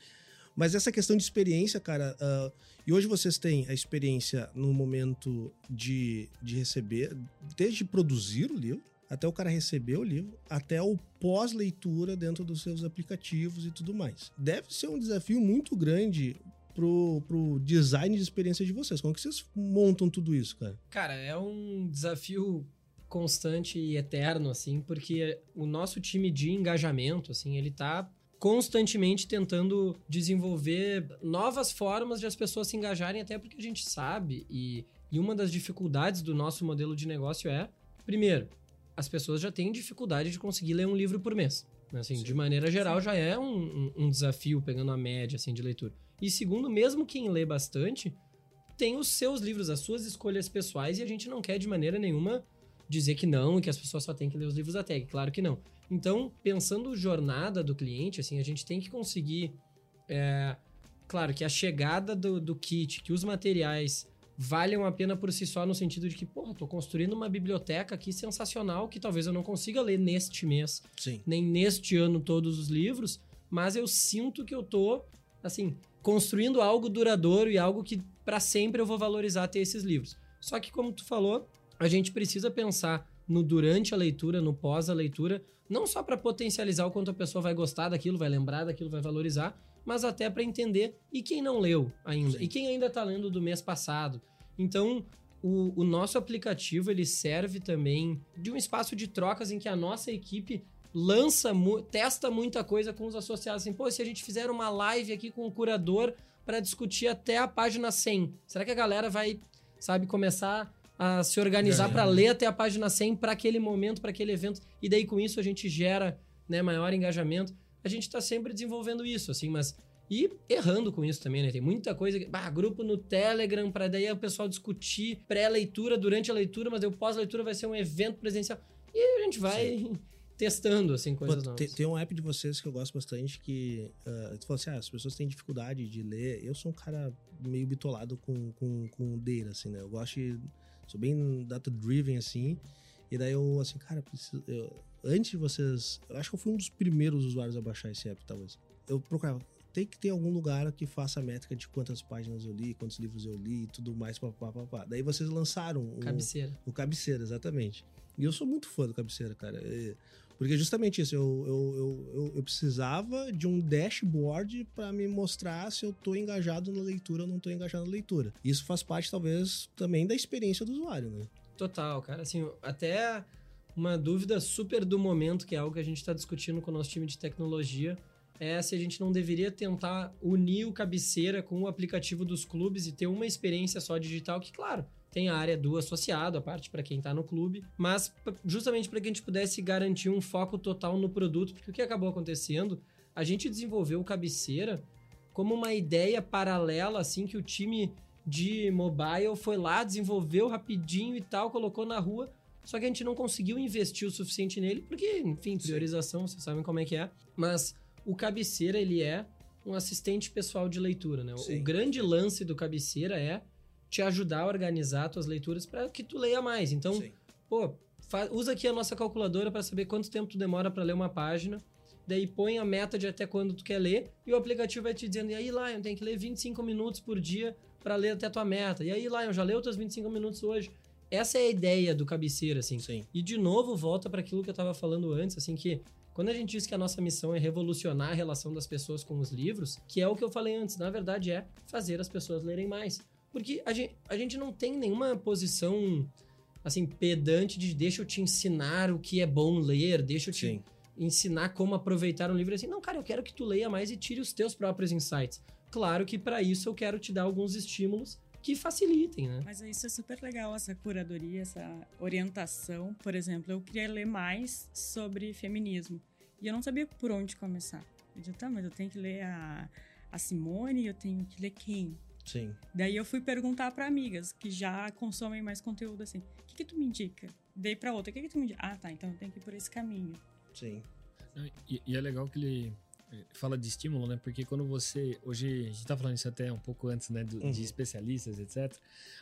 [SPEAKER 1] Mas essa questão de experiência, cara, uh, e hoje vocês têm a experiência no momento de, de receber, desde produzir o livro, até o cara receber o livro, até o pós-leitura dentro dos seus aplicativos e tudo mais. Deve ser um desafio muito grande pro, pro design de experiência de vocês. Como que vocês montam tudo isso, cara?
[SPEAKER 3] Cara, é um desafio constante e eterno, assim, porque o nosso time de engajamento, assim, ele tá constantemente tentando desenvolver novas formas de as pessoas se engajarem, até porque a gente sabe, e, e uma das dificuldades do nosso modelo de negócio é, primeiro, as pessoas já têm dificuldade de conseguir ler um livro por mês. Né? Assim, de maneira geral, já é um, um, um, desafio, pegando a média assim, de leitura. E segundo, mesmo quem lê bastante, tem os seus livros, as suas escolhas pessoais, e a gente não quer de maneira nenhuma dizer que não, e que as pessoas só têm que ler os livros da tag. Claro que não. Então, pensando jornada do cliente, assim, a gente tem que conseguir. É, claro que a chegada do, do kit, que os materiais valham a pena por si só no sentido de que, porra, tô construindo uma biblioteca aqui sensacional que talvez eu não consiga ler neste mês,
[SPEAKER 1] Sim.
[SPEAKER 3] nem neste ano todos os livros, mas eu sinto que eu tô, assim, construindo algo duradouro e algo que para sempre eu vou valorizar ter esses livros. Só que como tu falou, a gente precisa pensar no durante a leitura, no pós a leitura, não só para potencializar o quanto a pessoa vai gostar daquilo, vai lembrar daquilo, vai valorizar, mas até para entender e quem não leu ainda, Sim. e quem ainda está lendo do mês passado. Então, o, o, nosso aplicativo ele serve também de um espaço de trocas em que a nossa equipe lança, testa muita coisa com os associados. Assim, pô, se a gente fizer uma live aqui com o curador para discutir até a página 100, será que a galera vai, sabe, começar a se organizar para ler até a página 100 para aquele momento, para aquele evento? E daí com isso a gente gera né, maior engajamento. A gente está sempre desenvolvendo isso, assim, mas e errando com isso também, né? Tem muita coisa. Bah, grupo no Telegram, para daí o pessoal discutir pré-leitura durante a leitura, mas o pós-leitura vai ser um evento presencial. E a gente vai Sim. testando, assim, coisas Pô,
[SPEAKER 1] novas. Tem, um app de vocês que eu gosto bastante que. Uh, tu falou assim: ah, as pessoas têm dificuldade de ler. Eu sou um cara meio bitolado com, com, com data, assim, né? Eu gosto de. Sou bem data-driven, assim. E daí eu, assim, cara, preciso. Eu, antes de vocês. Eu acho que eu fui um dos primeiros usuários a baixar esse app, talvez. Eu procurava tem que ter algum lugar que faça a métrica de quantas páginas eu li, quantos livros eu li e tudo mais, papapá. Daí vocês lançaram o
[SPEAKER 3] Cabeceira.
[SPEAKER 1] O Cabeceira, exatamente. E eu sou muito fã do Cabeceira, cara. Porque justamente isso, eu, eu, eu, eu precisava de um dashboard para me mostrar se eu tô engajado na leitura ou não tô engajado na leitura. Isso faz parte, talvez, também da experiência do usuário, né?
[SPEAKER 3] Total, cara. Assim, até uma dúvida super do momento, que é algo que a gente está discutindo com o nosso time de tecnologia, é se a gente não deveria tentar unir o cabeceira com o aplicativo dos clubes e ter uma experiência só digital, que, claro, tem a área do associado, a parte para quem está no clube, mas justamente para que a gente pudesse garantir um foco total no produto, porque o que acabou acontecendo, a gente desenvolveu o cabeceira como uma ideia paralela, assim, que o time de mobile foi lá, desenvolveu rapidinho e tal, colocou na rua, só que a gente não conseguiu investir o suficiente nele, porque, enfim, priorização, vocês sabem como é que é, mas o cabeceira, ele é um assistente pessoal de leitura, né? Sim. O grande lance do cabeceira é te ajudar a organizar tuas leituras para que tu leia mais. Então, Sim. pô, usa aqui a nossa calculadora para saber quanto tempo tu demora para ler uma página. daí põe a meta de até quando tu quer ler, e o aplicativo vai te dizendo, e aí, Lion, tem que ler 25 minutos por dia para ler até a tua meta. E aí, Lion, já leu teus 25 minutos hoje? Essa é a ideia do cabeceira, assim.
[SPEAKER 1] Sim.
[SPEAKER 3] E de novo volta para aquilo que eu estava falando antes, assim, que quando a gente diz que a nossa missão é revolucionar a relação das pessoas com os livros, que é o que eu falei antes, na verdade é fazer as pessoas lerem mais. Porque a gente, a gente não tem nenhuma posição, assim, pedante de deixa eu te ensinar o que é bom ler, deixa eu te
[SPEAKER 1] Sim.
[SPEAKER 3] ensinar como aproveitar um livro assim. Não, cara, eu quero que tu leia mais e tire os teus próprios insights. Claro que para isso eu quero te dar alguns estímulos que facilitem, né?
[SPEAKER 2] Mas isso é super legal, essa curadoria, essa orientação. Por exemplo, eu queria ler mais sobre feminismo. E eu não sabia por onde começar. Eu disse, tá, mas eu tenho que ler a, a Simone, eu tenho que ler quem?
[SPEAKER 1] Sim.
[SPEAKER 2] Daí eu fui perguntar para amigas que já consomem mais conteúdo assim. O que, que tu me indica? Dei para outra. O que, que tu me indica? Ah, tá. Então eu tenho que ir por esse caminho.
[SPEAKER 1] Sim.
[SPEAKER 4] E, e é legal que ele fala de estímulo, né? Porque quando você. Hoje, a gente tá falando isso até um pouco antes, né? do-
[SPEAKER 1] Uhum.
[SPEAKER 4] De especialistas, etc.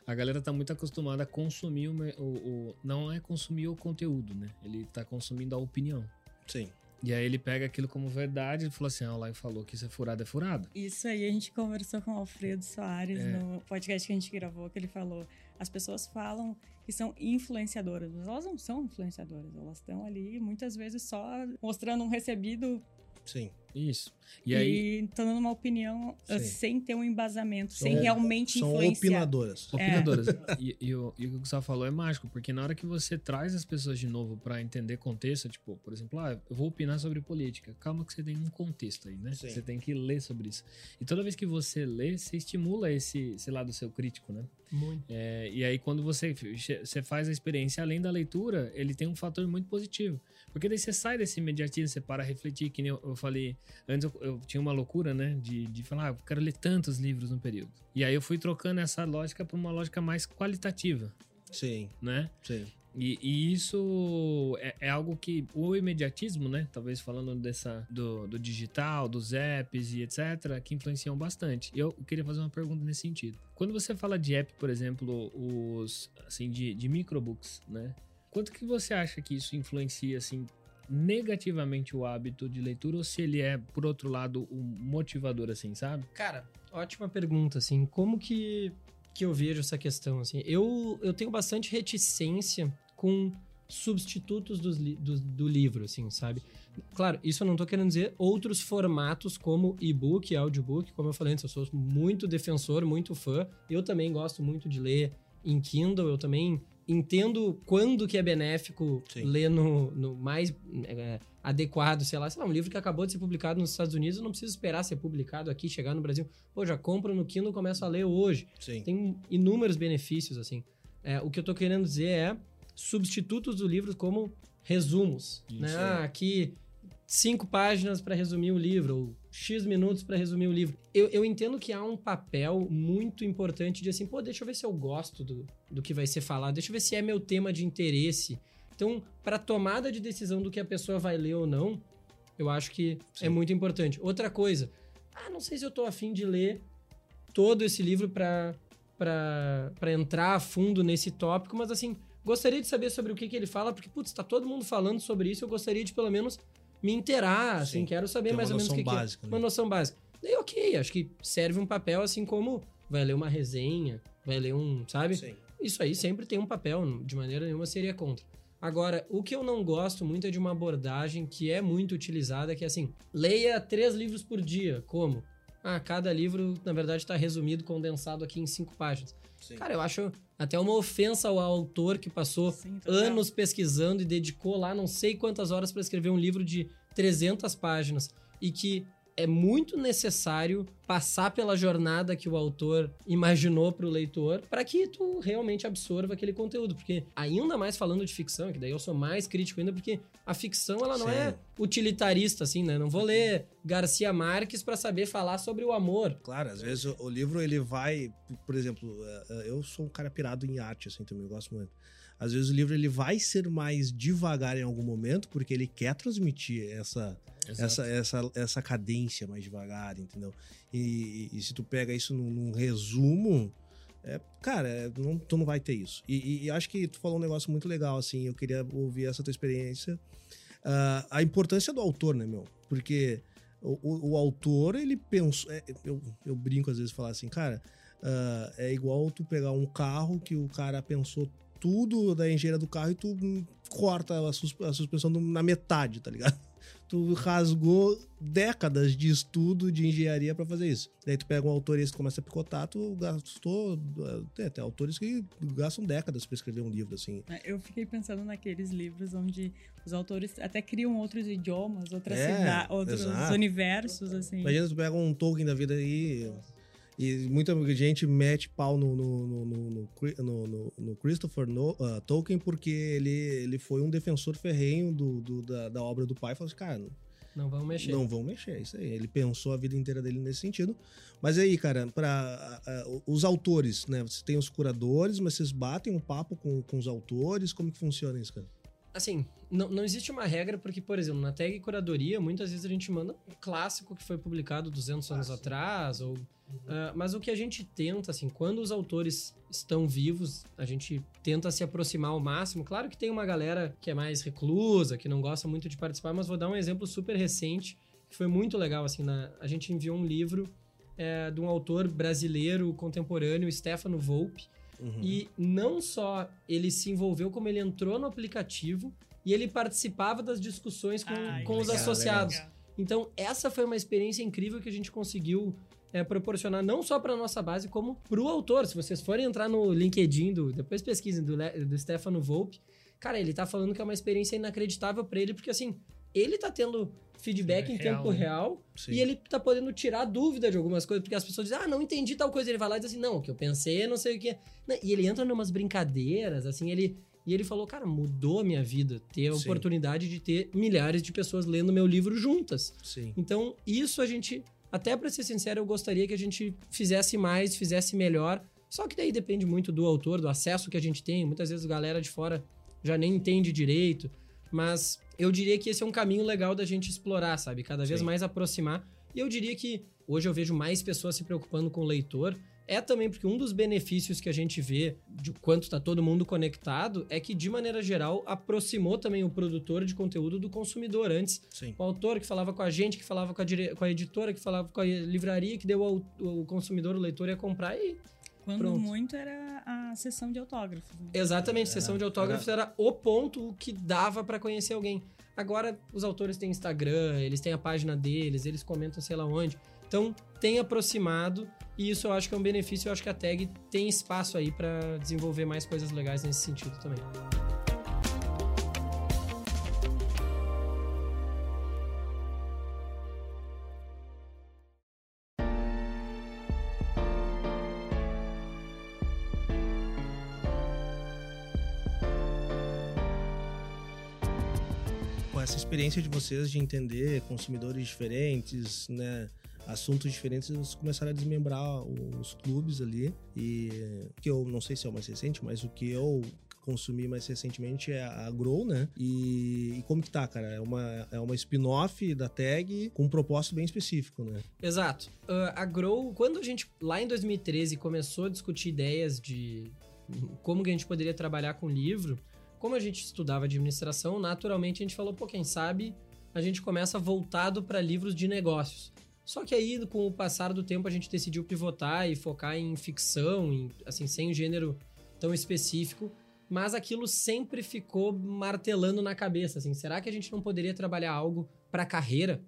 [SPEAKER 4] A galera tá muito acostumada a consumir o, o- o- Não é consumir o conteúdo, né? Ele tá consumindo a opinião.
[SPEAKER 1] Sim.
[SPEAKER 4] E aí ele pega aquilo como verdade e falou assim: ah, lá falou que isso é furado, é furado.
[SPEAKER 2] Isso aí a gente conversou com o Alfredo Soares
[SPEAKER 4] É.
[SPEAKER 2] no podcast que a gente gravou, que ele falou. As pessoas falam que são influenciadoras, mas elas não são influenciadoras. Elas estão ali muitas vezes só mostrando um recebido
[SPEAKER 1] Sim.
[SPEAKER 4] Isso. E
[SPEAKER 2] e,
[SPEAKER 4] aí.
[SPEAKER 2] estão dando uma opinião uh,
[SPEAKER 1] Sim.
[SPEAKER 2] sem ter um embasamento,
[SPEAKER 1] São-
[SPEAKER 2] sem realmente
[SPEAKER 1] São
[SPEAKER 2] influenciar.
[SPEAKER 1] opinadoras.
[SPEAKER 4] Opinadoras. E, e o, e o que o Gustavo falou é mágico, porque na hora que você traz as pessoas de novo pra entender contexto, tipo, por exemplo, ah, eu vou opinar sobre política. Calma que você tem um contexto aí, né?
[SPEAKER 1] Sim.
[SPEAKER 4] Você tem que ler sobre isso. E toda vez que você lê, você estimula esse, esse lado seu crítico, né?
[SPEAKER 3] Muito.
[SPEAKER 4] É, e aí, quando você, você faz a experiência além da leitura, ele tem um fator muito positivo. Porque daí você sai desse imediatismo, você para a refletir, que nem eu, eu falei. Antes eu, eu tinha uma loucura, né? De, de falar, ah, eu quero ler tantos livros no período. E aí eu fui trocando essa lógica para uma lógica mais qualitativa,
[SPEAKER 1] Sim.
[SPEAKER 4] né?
[SPEAKER 1] Sim.
[SPEAKER 4] E, e isso é, é algo que o imediatismo, né? Talvez falando dessa do, do digital, dos apps e etc, que influenciam bastante. Eu queria fazer uma pergunta nesse sentido. Quando você fala de app, por exemplo, os assim de, de microbooks, né? Quanto que você acha que isso influencia assim negativamente o hábito de leitura ou se ele é por outro lado um motivador assim, sabe?
[SPEAKER 3] Cara, ótima pergunta, assim, como que, que eu vejo essa questão, assim? Eu, eu tenho bastante reticência com substitutos li- do, do livro, assim, sabe? Claro, isso eu não tô querendo dizer outros formatos como e-book, audiobook, como eu falei antes, eu sou muito defensor, muito fã, eu também gosto muito de ler em Kindle, eu também entendo quando que é benéfico
[SPEAKER 1] Sim.
[SPEAKER 3] ler no, no mais é, adequado, sei lá, sei lá, um livro que acabou de ser publicado nos Estados Unidos, eu não preciso esperar ser publicado aqui, chegar no Brasil. Pô, já compro no Kindle, começo a ler hoje.
[SPEAKER 1] Sim.
[SPEAKER 3] Tem inúmeros benefícios, assim. É, o que eu tô querendo dizer é substitutos do livro como resumos.
[SPEAKER 4] Isso,
[SPEAKER 3] né?
[SPEAKER 1] é.
[SPEAKER 3] Ah, aqui, cinco páginas para resumir o livro, ou X minutos para resumir o livro. Eu, eu entendo que há um papel muito importante de assim, pô, deixa eu ver se eu gosto do, do que vai ser falado, deixa eu ver se é meu tema de interesse. Então, para tomada de decisão do que a pessoa vai ler ou não, eu acho que
[SPEAKER 1] Sim.
[SPEAKER 3] é muito importante. Outra coisa, ah, não sei se eu tô afim de ler todo esse livro para para entrar a fundo nesse tópico, mas assim, gostaria de saber sobre o que, que ele fala, porque, putz, tá todo mundo falando sobre isso, eu gostaria de pelo menos me inteirar, assim,
[SPEAKER 1] Sim.
[SPEAKER 3] quero saber mais ou menos o que, que é.
[SPEAKER 1] básica, né?
[SPEAKER 3] Uma noção básica. Daí, ok, acho que serve um papel assim como vai ler uma resenha, vai ler um, sabe?
[SPEAKER 1] Sim.
[SPEAKER 3] Isso aí sempre tem um papel, de maneira nenhuma seria contra. Agora, o que eu não gosto muito é de uma abordagem que é muito utilizada, que é assim, leia três livros por dia. Como? Ah, cada livro, na verdade, está resumido, condensado aqui em cinco páginas.
[SPEAKER 1] Sim.
[SPEAKER 3] Cara, eu acho até uma ofensa ao autor que passou
[SPEAKER 2] Sim,
[SPEAKER 3] anos pesquisando e dedicou lá não sei quantas horas para escrever um livro de 300 páginas e que é muito necessário passar pela jornada que o autor imaginou para o leitor para que tu realmente absorva aquele conteúdo, porque ainda mais falando de ficção, que daí eu sou mais crítico ainda porque a ficção ela não
[SPEAKER 1] Sim.
[SPEAKER 3] é utilitarista assim, né? Não vou ler Garcia Marques para saber falar sobre o amor.
[SPEAKER 1] Claro, às vezes o, o livro ele vai, por exemplo, eh, eh, eu sou um cara pirado em arte, assim, também eu gosto muito. Às vezes o livro ele vai ser mais devagar em algum momento, porque ele quer transmitir essa, essa, essa, essa cadência mais devagar, entendeu? E, e- se tu pega isso num, num resumo, é, cara, não, tu não vai ter isso. E, e- e acho que tu falou um negócio muito legal, assim, eu queria ouvir essa tua experiência. uh, a importância do autor, né, meu? Porque o, o, o autor, ele pensou. É, eu, eu brinco às vezes falar assim, cara, uh, é igual tu pegar um carro que o cara pensou tudo da engenharia do carro e tu corta a, sus, a suspensão na metade, tá ligado? Tu rasgou décadas de estudo de engenharia para fazer isso. Daí tu pega um autor e tu começa a picotar, tu gastou. Tem até autores que gastam décadas para escrever um livro, assim.
[SPEAKER 2] É, eu fiquei pensando naqueles livros onde os autores até criam outros idiomas, outras
[SPEAKER 1] É,
[SPEAKER 2] cidades, outros
[SPEAKER 1] exato.
[SPEAKER 2] universos, assim.
[SPEAKER 1] Imagina tu pega um Tolkien da vida aí. E muita gente mete pau no, no, no, no, Christopher ah, Tolkien porque ele, ele foi um defensor ferrenho do, do- da, da obra do pai. Falou assim, cara, não,
[SPEAKER 3] vamos mexer.
[SPEAKER 1] não vão mexer, é isso aí. Ele pensou a vida inteira dele nesse sentido. Mas aí, cara, para os autores, né? Você tem os curadores, mas vocês batem um papo com, com os autores? Como que funciona isso, cara?
[SPEAKER 3] Assim, não, não existe uma regra, porque, por exemplo, na tag curadoria, muitas vezes a gente manda um clássico que foi publicado 200 anos atrás, ou... ah, mas o que a gente tenta, assim, quando os autores estão vivos, a gente tenta se aproximar ao máximo. Claro que tem uma galera que é mais reclusa, que não gosta muito de participar, mas vou dar um exemplo super recente, que foi muito legal, assim, na, a gente enviou um livro é, de um autor brasileiro contemporâneo, Stefano Volpe,
[SPEAKER 1] Uhum.
[SPEAKER 3] e não só ele se envolveu, como ele entrou no aplicativo e ele participava das discussões com,
[SPEAKER 2] Ai,
[SPEAKER 3] com os
[SPEAKER 1] legal,
[SPEAKER 3] associados.
[SPEAKER 2] legal.
[SPEAKER 3] Então, essa foi uma experiência incrível que a gente conseguiu é, proporcionar não só para nossa base, como para o autor. Se vocês forem entrar no LinkedIn, do, depois pesquisem, do, do Stefano Volpe, cara, ele tá falando que é uma experiência inacreditável para ele, porque assim, ele tá tendo feedback
[SPEAKER 4] É
[SPEAKER 3] em
[SPEAKER 4] real,
[SPEAKER 3] tempo
[SPEAKER 4] né?
[SPEAKER 3] real
[SPEAKER 1] Sim.
[SPEAKER 3] e ele tá podendo tirar dúvida de algumas coisas, porque as pessoas dizem, ah, não entendi tal coisa. Ele vai lá e diz assim, não, o que eu pensei, é não sei o que. Não, E ele entra numas brincadeiras, assim, ele. E ele falou, cara, mudou a minha vida ter a
[SPEAKER 1] Sim.
[SPEAKER 3] oportunidade de ter milhares de pessoas lendo meu livro juntas.
[SPEAKER 1] Sim.
[SPEAKER 3] Então, isso a gente, até pra ser sincero, eu gostaria que a gente fizesse mais, fizesse melhor. Só que daí depende muito do autor, do acesso que a gente tem. Muitas vezes a galera de fora já nem entende direito. Mas eu diria que esse é um caminho legal da gente explorar, sabe? Cada vez
[SPEAKER 1] Sim.
[SPEAKER 3] mais aproximar. E eu diria que hoje eu vejo mais pessoas se preocupando com o leitor. É também porque um dos benefícios que a gente vê de quanto tá todo mundo conectado é que, de maneira geral, aproximou também o produtor de conteúdo do consumidor. Antes,
[SPEAKER 1] Sim.
[SPEAKER 3] o autor que falava com a gente, que falava com a, dire... com a editora, que falava com a livraria, que deu ao o consumidor, o leitor ia comprar e.
[SPEAKER 2] Quando
[SPEAKER 3] Pronto.
[SPEAKER 2] muito era a sessão de autógrafos. né?
[SPEAKER 3] Exatamente,
[SPEAKER 1] É,
[SPEAKER 3] sessão de autógrafos era... o ponto que dava pra conhecer alguém. Agora, os autores têm Instagram, eles têm a página deles, eles comentam sei lá onde. Então, tem aproximado e isso eu acho que é um benefício. Eu acho que a tag tem espaço aí pra desenvolver mais coisas legais nesse sentido também.
[SPEAKER 1] Experiência de vocês de entender consumidores diferentes, né? Assuntos diferentes, vocês começaram a desmembrar os clubes ali. E que eu não sei se é o mais recente, mas o que eu consumi mais recentemente é a Grow, né? E, e como que tá, cara? É uma, é uma spin-off da tag com um propósito bem específico, né?
[SPEAKER 3] Exato. Ah, a Grow, quando a gente, lá em 2013, começou a discutir ideias de como que a gente poderia trabalhar com livro, como a gente estudava administração, naturalmente a gente falou, pô, quem sabe a gente começa voltado para livros de negócios. Só que aí, com o passar do tempo, a gente decidiu pivotar e focar em ficção, em, assim, sem um gênero tão específico, mas aquilo sempre ficou martelando na cabeça, assim, será que a gente não poderia trabalhar algo para carreira?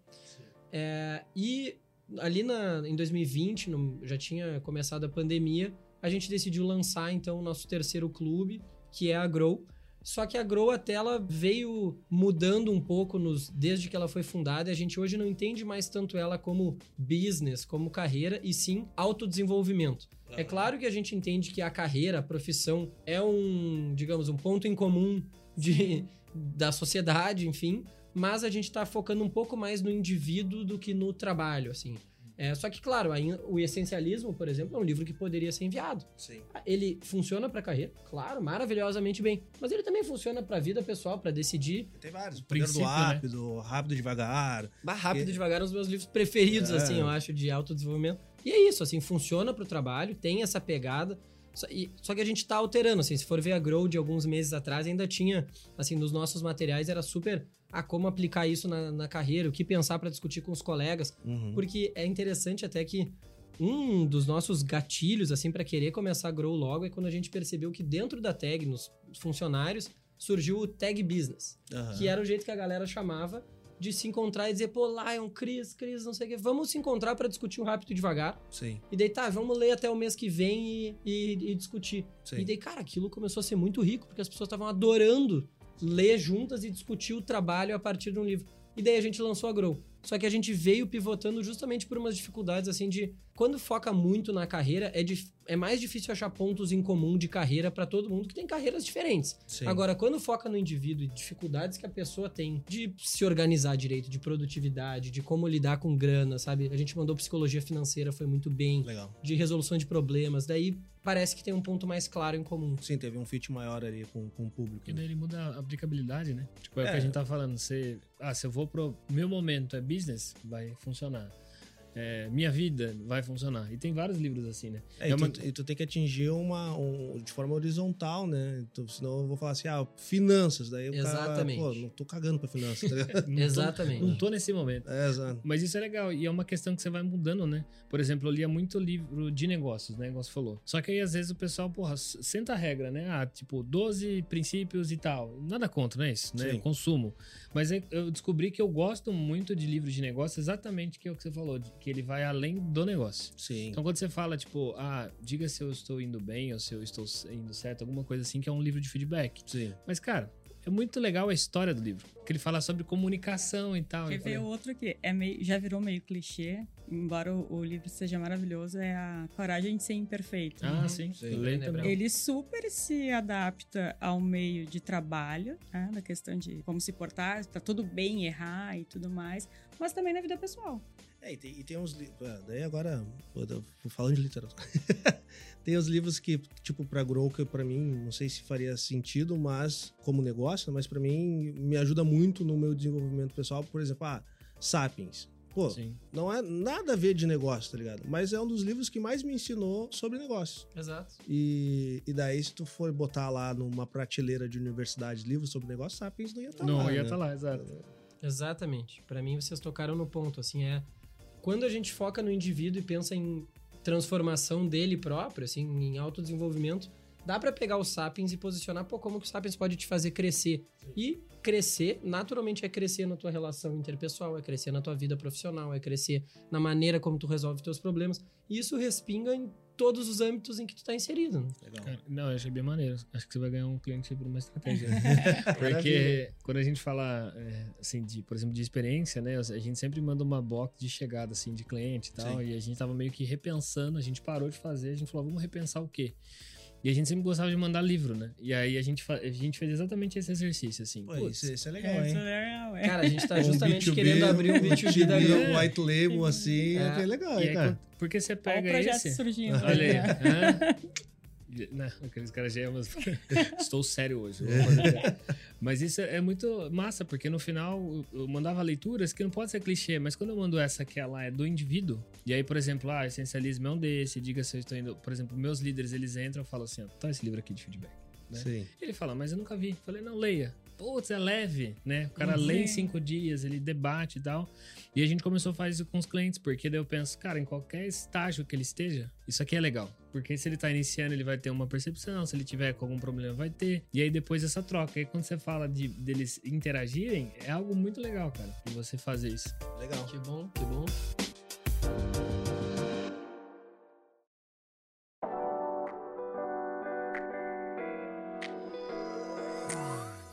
[SPEAKER 3] É, e ali na, em 2020, no- já tinha começado a pandemia, a gente decidiu lançar então o nosso terceiro clube, que é a Grow. Só que a Grow até ela veio mudando um pouco nos, desde que ela foi fundada, e a gente hoje não entende mais tanto ela como business, como carreira, e sim autodesenvolvimento. É claro que a gente entende que a carreira, a profissão, é um, digamos, um ponto em comum de, da sociedade, enfim, mas a gente está focando um pouco mais no indivíduo do que no trabalho, assim. É, só que, claro, o Essencialismo, por exemplo, é um livro que poderia ser enviado.
[SPEAKER 1] Sim.
[SPEAKER 3] Ele funciona para carreira, claro, maravilhosamente bem, mas ele também funciona para vida pessoal, para decidir.
[SPEAKER 1] Tem vários. O Poder do
[SPEAKER 4] né?
[SPEAKER 1] rápido, rápido devagar.
[SPEAKER 3] Mais rápido devagar, é um dos meus livros preferidos,
[SPEAKER 1] É.
[SPEAKER 3] assim, eu acho, de autodesenvolvimento. E é isso, assim, funciona pro trabalho, tem essa pegada. Só, e- só que a gente tá alterando, assim, se for ver a Grow de alguns meses atrás, ainda tinha, assim, nos nossos materiais era super ah, como aplicar isso na, na carreira, o que pensar para discutir com os colegas.
[SPEAKER 1] Uhum.
[SPEAKER 3] Porque é interessante até que um dos nossos gatilhos, assim, para querer começar a grow logo é quando a gente percebeu que dentro da tag, nos funcionários, surgiu o tag business,
[SPEAKER 1] Aham.
[SPEAKER 3] que era o jeito que a galera chamava de se encontrar e dizer, pô, Lion, Cris, Cris, não sei o quê, vamos se encontrar para discutir um rápido e devagar.
[SPEAKER 1] Sim,
[SPEAKER 3] E daí, tá, vamos ler até o mês que vem e, e- e discutir.
[SPEAKER 1] sim.
[SPEAKER 3] E daí, cara, aquilo começou a ser muito rico, porque as pessoas estavam adorando ler juntas e discutir o trabalho a partir de um livro. E daí a gente lançou a Grow. Só que a gente veio pivotando justamente por umas dificuldades, assim, de... Quando foca muito na carreira, é, dif- é mais difícil achar pontos em comum de carreira para todo mundo que tem carreiras diferentes.
[SPEAKER 1] sim.
[SPEAKER 3] Agora, quando foca no indivíduo e dificuldades que a pessoa tem de se organizar direito, de produtividade, de como lidar com grana, sabe? A gente mandou psicologia financeira, foi muito bem
[SPEAKER 1] Legal.
[SPEAKER 3] de resolução de problemas. Daí parece que tem um ponto mais claro em comum.
[SPEAKER 1] Sim, teve um fit maior ali com, com o público.
[SPEAKER 4] Porque
[SPEAKER 1] né?
[SPEAKER 4] daí ele muda a aplicabilidade, né? Tipo, é, o
[SPEAKER 1] É.
[SPEAKER 4] que a gente tá falando. Você, ah, se eu vou pro meu momento é business, vai funcionar. É, minha vida vai funcionar. E tem vários livros assim, né?
[SPEAKER 1] É,
[SPEAKER 4] É
[SPEAKER 1] e,
[SPEAKER 4] uma-
[SPEAKER 1] tu, e tu tem que atingir uma um- de forma horizontal, né? Então, senão eu vou falar assim, ah, finanças. Daí o
[SPEAKER 3] Exatamente.
[SPEAKER 1] cara, pô, não tô cagando pra finanças, tá?
[SPEAKER 4] Não tô-
[SPEAKER 3] Exatamente.
[SPEAKER 4] Não tô nesse momento.
[SPEAKER 1] é, exato.
[SPEAKER 4] Mas isso é legal e é uma questão que você vai mudando, né? Por exemplo, eu lia muito livro de negócios, né? Você falou. Só que aí, às vezes, o pessoal, porra, senta a regra, né? Ah, tipo, 12 princípios e tal. Nada contra, né? Isso, né?
[SPEAKER 1] Sim.
[SPEAKER 4] Eu consumo. Mas aí eu descobri que eu gosto muito de livros de negócio, exatamente que é o que você falou, de- que ele vai além do negócio.
[SPEAKER 1] Sim.
[SPEAKER 4] Então, quando você fala, tipo, ah, diga se eu estou indo bem ou se eu estou indo certo, alguma coisa assim, que é um livro de feedback.
[SPEAKER 1] Sim.
[SPEAKER 4] Mas, cara, é muito legal a história do livro. Que ele fala sobre comunicação e tal.
[SPEAKER 2] Quer ver outro que é meio, já virou meio clichê, embora o, o livro seja maravilhoso, é a Coragem de Ser Imperfeito.
[SPEAKER 4] Ah,
[SPEAKER 3] Uhum.
[SPEAKER 4] sim.
[SPEAKER 1] Sim.
[SPEAKER 3] Brown.
[SPEAKER 2] Ele super se adapta ao meio de trabalho, né, da questão de como se portar, tá tudo bem errar e tudo mais, mas também na vida pessoal.
[SPEAKER 1] É, e tem, e tem uns livros. Daí agora, pô, tô falando de literatura. tem os livros que, tipo, pra Grow, que pra mim, não sei se faria sentido, mas como negócio, mas pra mim me ajuda muito no meu desenvolvimento pessoal. Por exemplo, ah, Sapiens. Pô,
[SPEAKER 4] Sim.
[SPEAKER 1] não é nada a ver de negócio, tá ligado? Mas é um dos livros que mais me ensinou sobre negócios.
[SPEAKER 3] Exato.
[SPEAKER 1] E, e daí, se tu for botar lá numa prateleira de universidade livros sobre negócio, Sapiens não ia estar
[SPEAKER 4] Não,
[SPEAKER 1] lá.
[SPEAKER 4] ia
[SPEAKER 1] né?
[SPEAKER 4] estar lá, exato.
[SPEAKER 3] Exatamente. Pra mim, vocês tocaram no ponto, assim, é... Quando a gente foca no indivíduo e pensa em transformação dele próprio, assim, em autodesenvolvimento, dá pra pegar o Sapiens e posicionar, pô, como que o Sapiens pode te fazer crescer? E crescer, naturalmente, é crescer na tua relação interpessoal, é crescer na tua vida profissional, é crescer na maneira como tu resolve teus problemas. E isso respinga em todos os âmbitos em que tu tá inserido. né?
[SPEAKER 1] Legal.
[SPEAKER 4] Cara, não, eu achei bem maneiro. Acho que você vai ganhar um cliente por uma estratégia. né?
[SPEAKER 1] Maravilha.
[SPEAKER 4] Porque quando a gente fala, é, assim, de, por exemplo, de experiência, né? A gente sempre manda uma box de chegada, assim, de cliente e tal.
[SPEAKER 1] Sim.
[SPEAKER 4] E a gente tava meio que repensando, a gente parou de fazer, a gente falou, vamos repensar o quê? E a gente sempre gostava de mandar livro, né? E aí a gente, fa- a gente fez exatamente esse exercício, assim.
[SPEAKER 1] Pô,
[SPEAKER 4] Putz,
[SPEAKER 1] isso, isso é legal,
[SPEAKER 2] É,
[SPEAKER 1] hein?
[SPEAKER 2] isso é legal, é.
[SPEAKER 3] Cara, a gente tá
[SPEAKER 1] Um
[SPEAKER 3] justamente
[SPEAKER 1] B2B,
[SPEAKER 3] querendo abrir um B2B da
[SPEAKER 1] B2B,
[SPEAKER 3] Grow.
[SPEAKER 1] um white label, assim, é,
[SPEAKER 3] É.
[SPEAKER 1] legal, hein, cara?
[SPEAKER 4] quando- porque você
[SPEAKER 2] Olha o
[SPEAKER 4] pega
[SPEAKER 2] projeto
[SPEAKER 4] esse...
[SPEAKER 2] surgindo.
[SPEAKER 4] Olha aí.
[SPEAKER 2] né?
[SPEAKER 4] Não, aqueles caras já iam, mas estou sério hoje. Eu mas isso é muito massa, porque no final eu- eu mandava leituras que não pode ser clichê, mas quando eu mando essa que ela é do indivíduo, e aí, por exemplo, ah, essencialismo é um desse, diga se eu estou indo. Por exemplo, meus líderes eles entram e falam assim: ó, tá esse livro aqui de feedback. né?
[SPEAKER 1] Sim.
[SPEAKER 4] Ele fala, mas eu nunca vi. Falei, não, leia. Putz, é leve, né? O cara
[SPEAKER 2] Sim.
[SPEAKER 4] lê em cinco dias, ele debate e tal. E a gente começou a fazer isso com os clientes, porque daí eu penso, cara, em qualquer estágio que ele esteja, isso aqui é legal. Porque se ele tá iniciando, ele vai ter uma percepção, se ele tiver com algum problema, vai ter. E aí depois essa troca. Aí quando você fala de deles interagirem, é algo muito legal, cara, de você fazer isso.
[SPEAKER 1] Legal.
[SPEAKER 3] Que bom, que bom.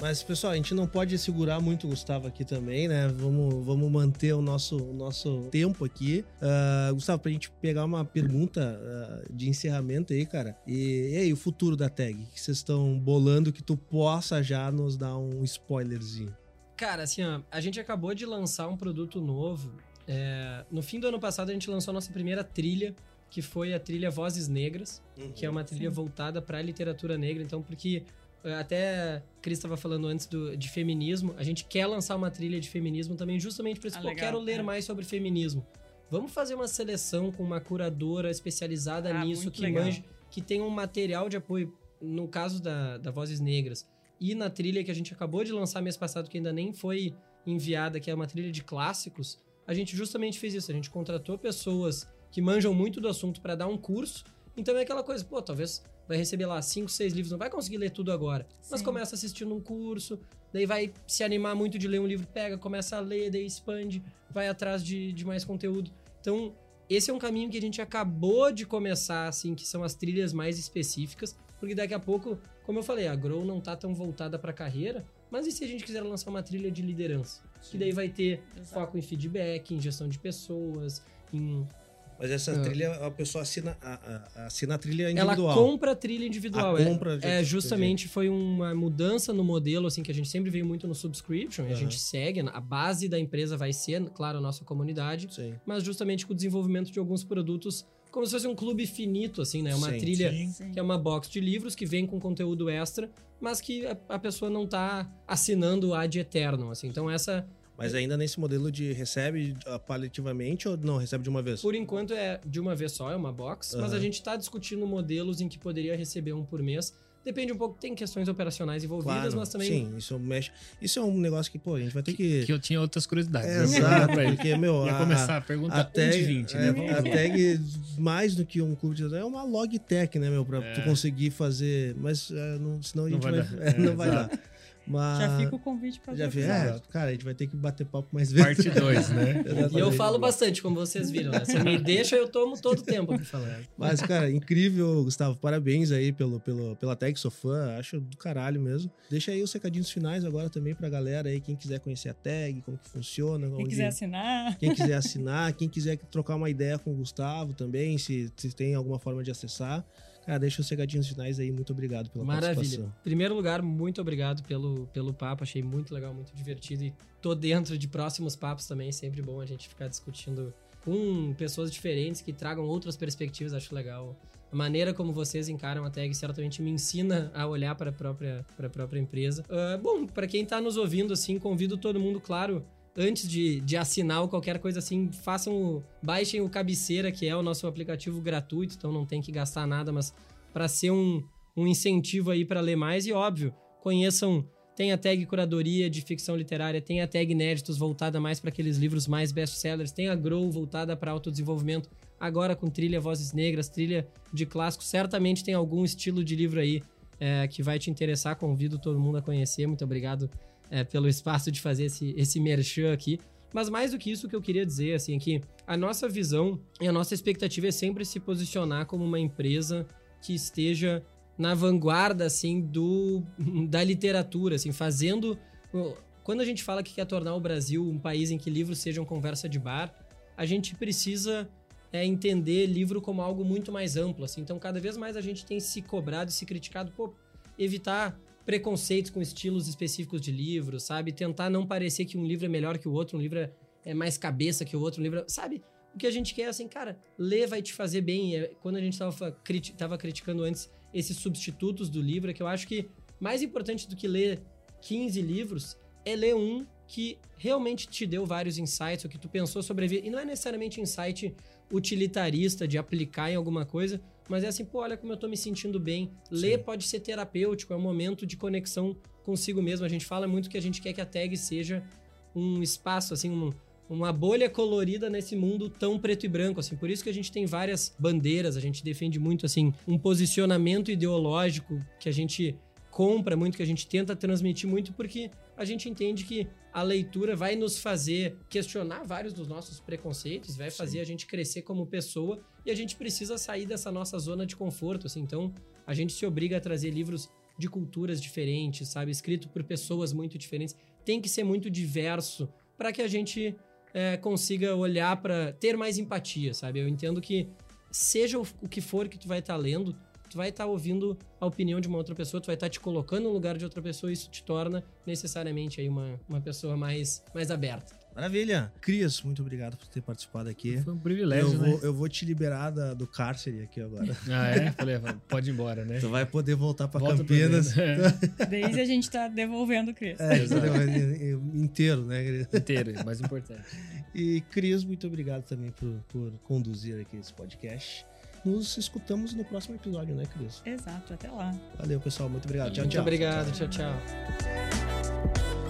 [SPEAKER 1] Mas, pessoal, a gente não pode segurar muito o Gustavo aqui também, né? Vamos, vamos manter o nosso, o nosso tempo aqui. Ah, Gustavo, pra gente pegar uma pergunta ah, de encerramento aí, cara. E, e aí, o futuro da tag? O que vocês estão bolando que tu possa já nos dar um spoilerzinho?
[SPEAKER 3] Cara, assim, ó, a gente acabou de lançar um produto novo. É, no fim do ano passado, a gente lançou a nossa primeira trilha, que foi a trilha Vozes Negras, que é uma trilha voltada para a literatura negra. Então, porque até a Cris estava falando antes do, de feminismo, a gente quer lançar uma trilha de feminismo também, justamente por isso,
[SPEAKER 2] Ah,
[SPEAKER 3] pô,
[SPEAKER 2] legal,
[SPEAKER 3] quero ler
[SPEAKER 2] é.
[SPEAKER 3] mais sobre feminismo. Vamos fazer uma seleção com uma curadora especializada
[SPEAKER 2] Ah,
[SPEAKER 3] nisso, que
[SPEAKER 2] legal.
[SPEAKER 3] manje, que tenha um material de apoio. No caso da, da Vozes Negras, e na trilha que a gente acabou de lançar mês passado, que ainda nem foi enviada, que é uma trilha de clássicos, a gente justamente fez isso. A gente contratou pessoas que manjam muito do assunto para dar um curso. Então é aquela coisa, pô, talvez vai receber lá cinco, seis livros, não vai conseguir ler tudo agora. Mas
[SPEAKER 2] Sim.
[SPEAKER 3] começa assistindo um curso, daí vai se animar muito de ler um livro, pega, começa a ler, daí expande, vai atrás de, de mais conteúdo. Então, esse é um caminho que a gente acabou de começar, assim, que são as trilhas mais específicas, porque daqui a pouco, como eu falei, a Grow não tá tão voltada para carreira, mas e se a gente quiser lançar uma trilha de liderança? Que daí vai ter
[SPEAKER 2] Exato.
[SPEAKER 3] foco em feedback, em gestão de pessoas, em
[SPEAKER 1] Mas essa
[SPEAKER 3] Ah.
[SPEAKER 1] trilha, a pessoa assina a, a- assina a trilha
[SPEAKER 3] Ela
[SPEAKER 1] individual.
[SPEAKER 3] compra a trilha individual.
[SPEAKER 1] A
[SPEAKER 3] é-
[SPEAKER 1] compra de-
[SPEAKER 3] é, justamente foi uma mudança no modelo, assim, que a gente sempre veio muito no subscription, e a gente segue. A base da empresa vai ser, claro, a nossa comunidade,
[SPEAKER 1] Sim.
[SPEAKER 3] mas justamente com o desenvolvimento de alguns produtos, como se fosse um clube finito, assim, né? Uma
[SPEAKER 1] Sim,
[SPEAKER 3] trilha
[SPEAKER 5] sim.
[SPEAKER 3] Que é uma box de livros que vem com conteúdo extra, mas que a, a pessoa não tá assinando ad eternum, assim. Então essa,
[SPEAKER 1] Mas ainda nesse modelo de recebe ah, paliativamente ou não recebe de uma vez?
[SPEAKER 3] por enquanto, é de uma vez só, é uma box, mas
[SPEAKER 1] Aham.
[SPEAKER 3] a gente tá discutindo modelos em que poderia receber um por mês. Depende um pouco, tem questões operacionais envolvidas,
[SPEAKER 1] Claro,
[SPEAKER 3] mas também
[SPEAKER 1] sim, isso mexe. Isso é um negócio que, pô, a gente vai ter que.
[SPEAKER 4] Que eu tinha outras curiosidades.
[SPEAKER 1] É, exato, porque, meu,
[SPEAKER 4] Ia
[SPEAKER 1] a-
[SPEAKER 4] começar a pergunta
[SPEAKER 1] a
[SPEAKER 4] 1 de
[SPEAKER 1] tag,
[SPEAKER 4] 20,
[SPEAKER 1] é,
[SPEAKER 4] né? Vamos
[SPEAKER 1] a tag, mais do que um clube de é uma log tech, né, meu? Pra
[SPEAKER 4] É.
[SPEAKER 1] tu conseguir fazer. Mas é, não, senão a
[SPEAKER 4] Não
[SPEAKER 1] gente
[SPEAKER 4] vai
[SPEAKER 1] vai.
[SPEAKER 4] dar.
[SPEAKER 1] é,
[SPEAKER 4] É,
[SPEAKER 1] não vai dar. Mas.
[SPEAKER 2] Já fica o convite para
[SPEAKER 1] Já
[SPEAKER 2] episódio.
[SPEAKER 1] É, cara, a gente vai ter que bater papo mais vezes.
[SPEAKER 4] Parte 2, né?
[SPEAKER 3] E eu falo bastante, como vocês viram, né? Se me deixa, eu tomo todo o tempo aqui falando.
[SPEAKER 1] Mas, cara, incrível, Gustavo. Parabéns aí pelo, pelo, pela tag, sou fã. Acho do caralho mesmo. Deixa aí os recadinhos finais agora também pra galera aí, quem quiser conhecer a tag, como que funciona.
[SPEAKER 2] Quem
[SPEAKER 1] onde-
[SPEAKER 2] quiser assinar,
[SPEAKER 1] Quem quiser assinar, quem quiser trocar uma ideia com o Gustavo também, se, se tem alguma forma de acessar. Cara, deixa os recadinhos finais aí. Muito obrigado pela
[SPEAKER 3] Maravilha.
[SPEAKER 1] participação.
[SPEAKER 3] Em primeiro lugar, muito obrigado pelo, pelo papo. Achei muito legal, muito divertido. E tô dentro de próximos papos também. Sempre bom a gente ficar discutindo com pessoas diferentes que tragam outras perspectivas. Acho legal. A maneira como vocês encaram a tag certamente me ensina a olhar para a própria, para a própria empresa. Ah, bom, para quem tá nos ouvindo, assim, convido todo mundo, claro, antes de, de assinar ou qualquer coisa assim, façam o, baixem o Cabeceira, que é o nosso aplicativo gratuito, então não tem que gastar nada, mas para ser um, um incentivo aí para ler mais. E óbvio, conheçam tem a tag curadoria de ficção literária, tem a tag inéditos voltada mais para aqueles livros mais best-sellers, tem a Grow voltada para autodesenvolvimento, agora com trilha Vozes Negras, trilha de clássicos, certamente tem algum estilo de livro aí é, que vai te interessar, convido todo mundo a conhecer, muito obrigado é, pelo espaço de fazer esse, esse merchan aqui. Mas mais do que isso, o que eu queria dizer, assim, é que a nossa visão e a nossa expectativa é sempre se posicionar como uma empresa que esteja na vanguarda, assim, do, da literatura, assim, fazendo... Quando a gente fala que quer tornar o Brasil um país em que livros sejam conversa de bar, a gente precisa é, entender livro como algo muito mais amplo, assim. Então, cada vez mais a gente tem se cobrado e se criticado, pô, evitar preconceitos com estilos específicos de livros, sabe? Tentar não parecer que um livro é melhor que o outro, um livro é- é mais cabeça que o outro, um livro... Sabe? O que a gente quer é assim, cara, ler vai te fazer bem. E é- Quando a gente tava, fa- criti- criticando antes esses substitutos do livro, é que eu acho que mais importante do que ler 15 livros é ler um que realmente te deu vários insights, o que tu pensou sobre a vida. E não é necessariamente insight utilitarista de aplicar em alguma coisa, mas é assim, pô, olha como eu tô me sentindo bem. Ler
[SPEAKER 1] Sim.
[SPEAKER 3] pode ser terapêutico, é um momento de conexão consigo mesmo. A gente fala muito que a gente quer que a tag seja um espaço, assim, um- uma bolha colorida nesse mundo tão preto e branco, assim. Por isso que a gente tem várias bandeiras, a gente defende muito, assim, um posicionamento ideológico que a gente compra muito, que a gente tenta transmitir muito, porque a gente entende que a leitura vai nos fazer questionar vários dos nossos preconceitos, vai fazer a gente crescer como pessoa e a gente precisa sair dessa nossa zona de conforto, assim. Então, a gente se obriga a trazer livros de culturas diferentes, sabe? Escrito por pessoas muito diferentes. Tem que ser muito diverso para que a gente é, consiga olhar para ter mais empatia, sabe? Eu entendo que seja o, o que for que tu vai estar lendo, tu vai estar ouvindo a opinião de uma outra pessoa, tu vai estar te colocando no lugar de outra pessoa e isso te torna necessariamente aí uma, uma pessoa mais, mais aberta.
[SPEAKER 1] Maravilha. Cris, muito obrigado por ter participado aqui.
[SPEAKER 4] Foi um privilégio,
[SPEAKER 1] eu,
[SPEAKER 4] né?
[SPEAKER 1] vou, eu vou te liberar da- do cárcere aqui agora.
[SPEAKER 4] Ah, é? Falei, pode ir embora, né?
[SPEAKER 1] Tu vai poder voltar pra
[SPEAKER 4] Volta
[SPEAKER 1] Campinas.
[SPEAKER 4] Breno.
[SPEAKER 2] Desde a gente tá devolvendo o Cris.
[SPEAKER 1] É,
[SPEAKER 4] Exato.
[SPEAKER 1] inteiro, né, Cris?
[SPEAKER 4] Inteiro, mais importante.
[SPEAKER 1] E Cris, muito obrigado também por, por conduzir aqui esse podcast. Nos escutamos no próximo episódio, né, Cris?
[SPEAKER 2] Exato, até lá.
[SPEAKER 1] Valeu, pessoal. Muito obrigado. Tchau,
[SPEAKER 3] Muito
[SPEAKER 1] tchau.
[SPEAKER 3] obrigado. tchau. tchau.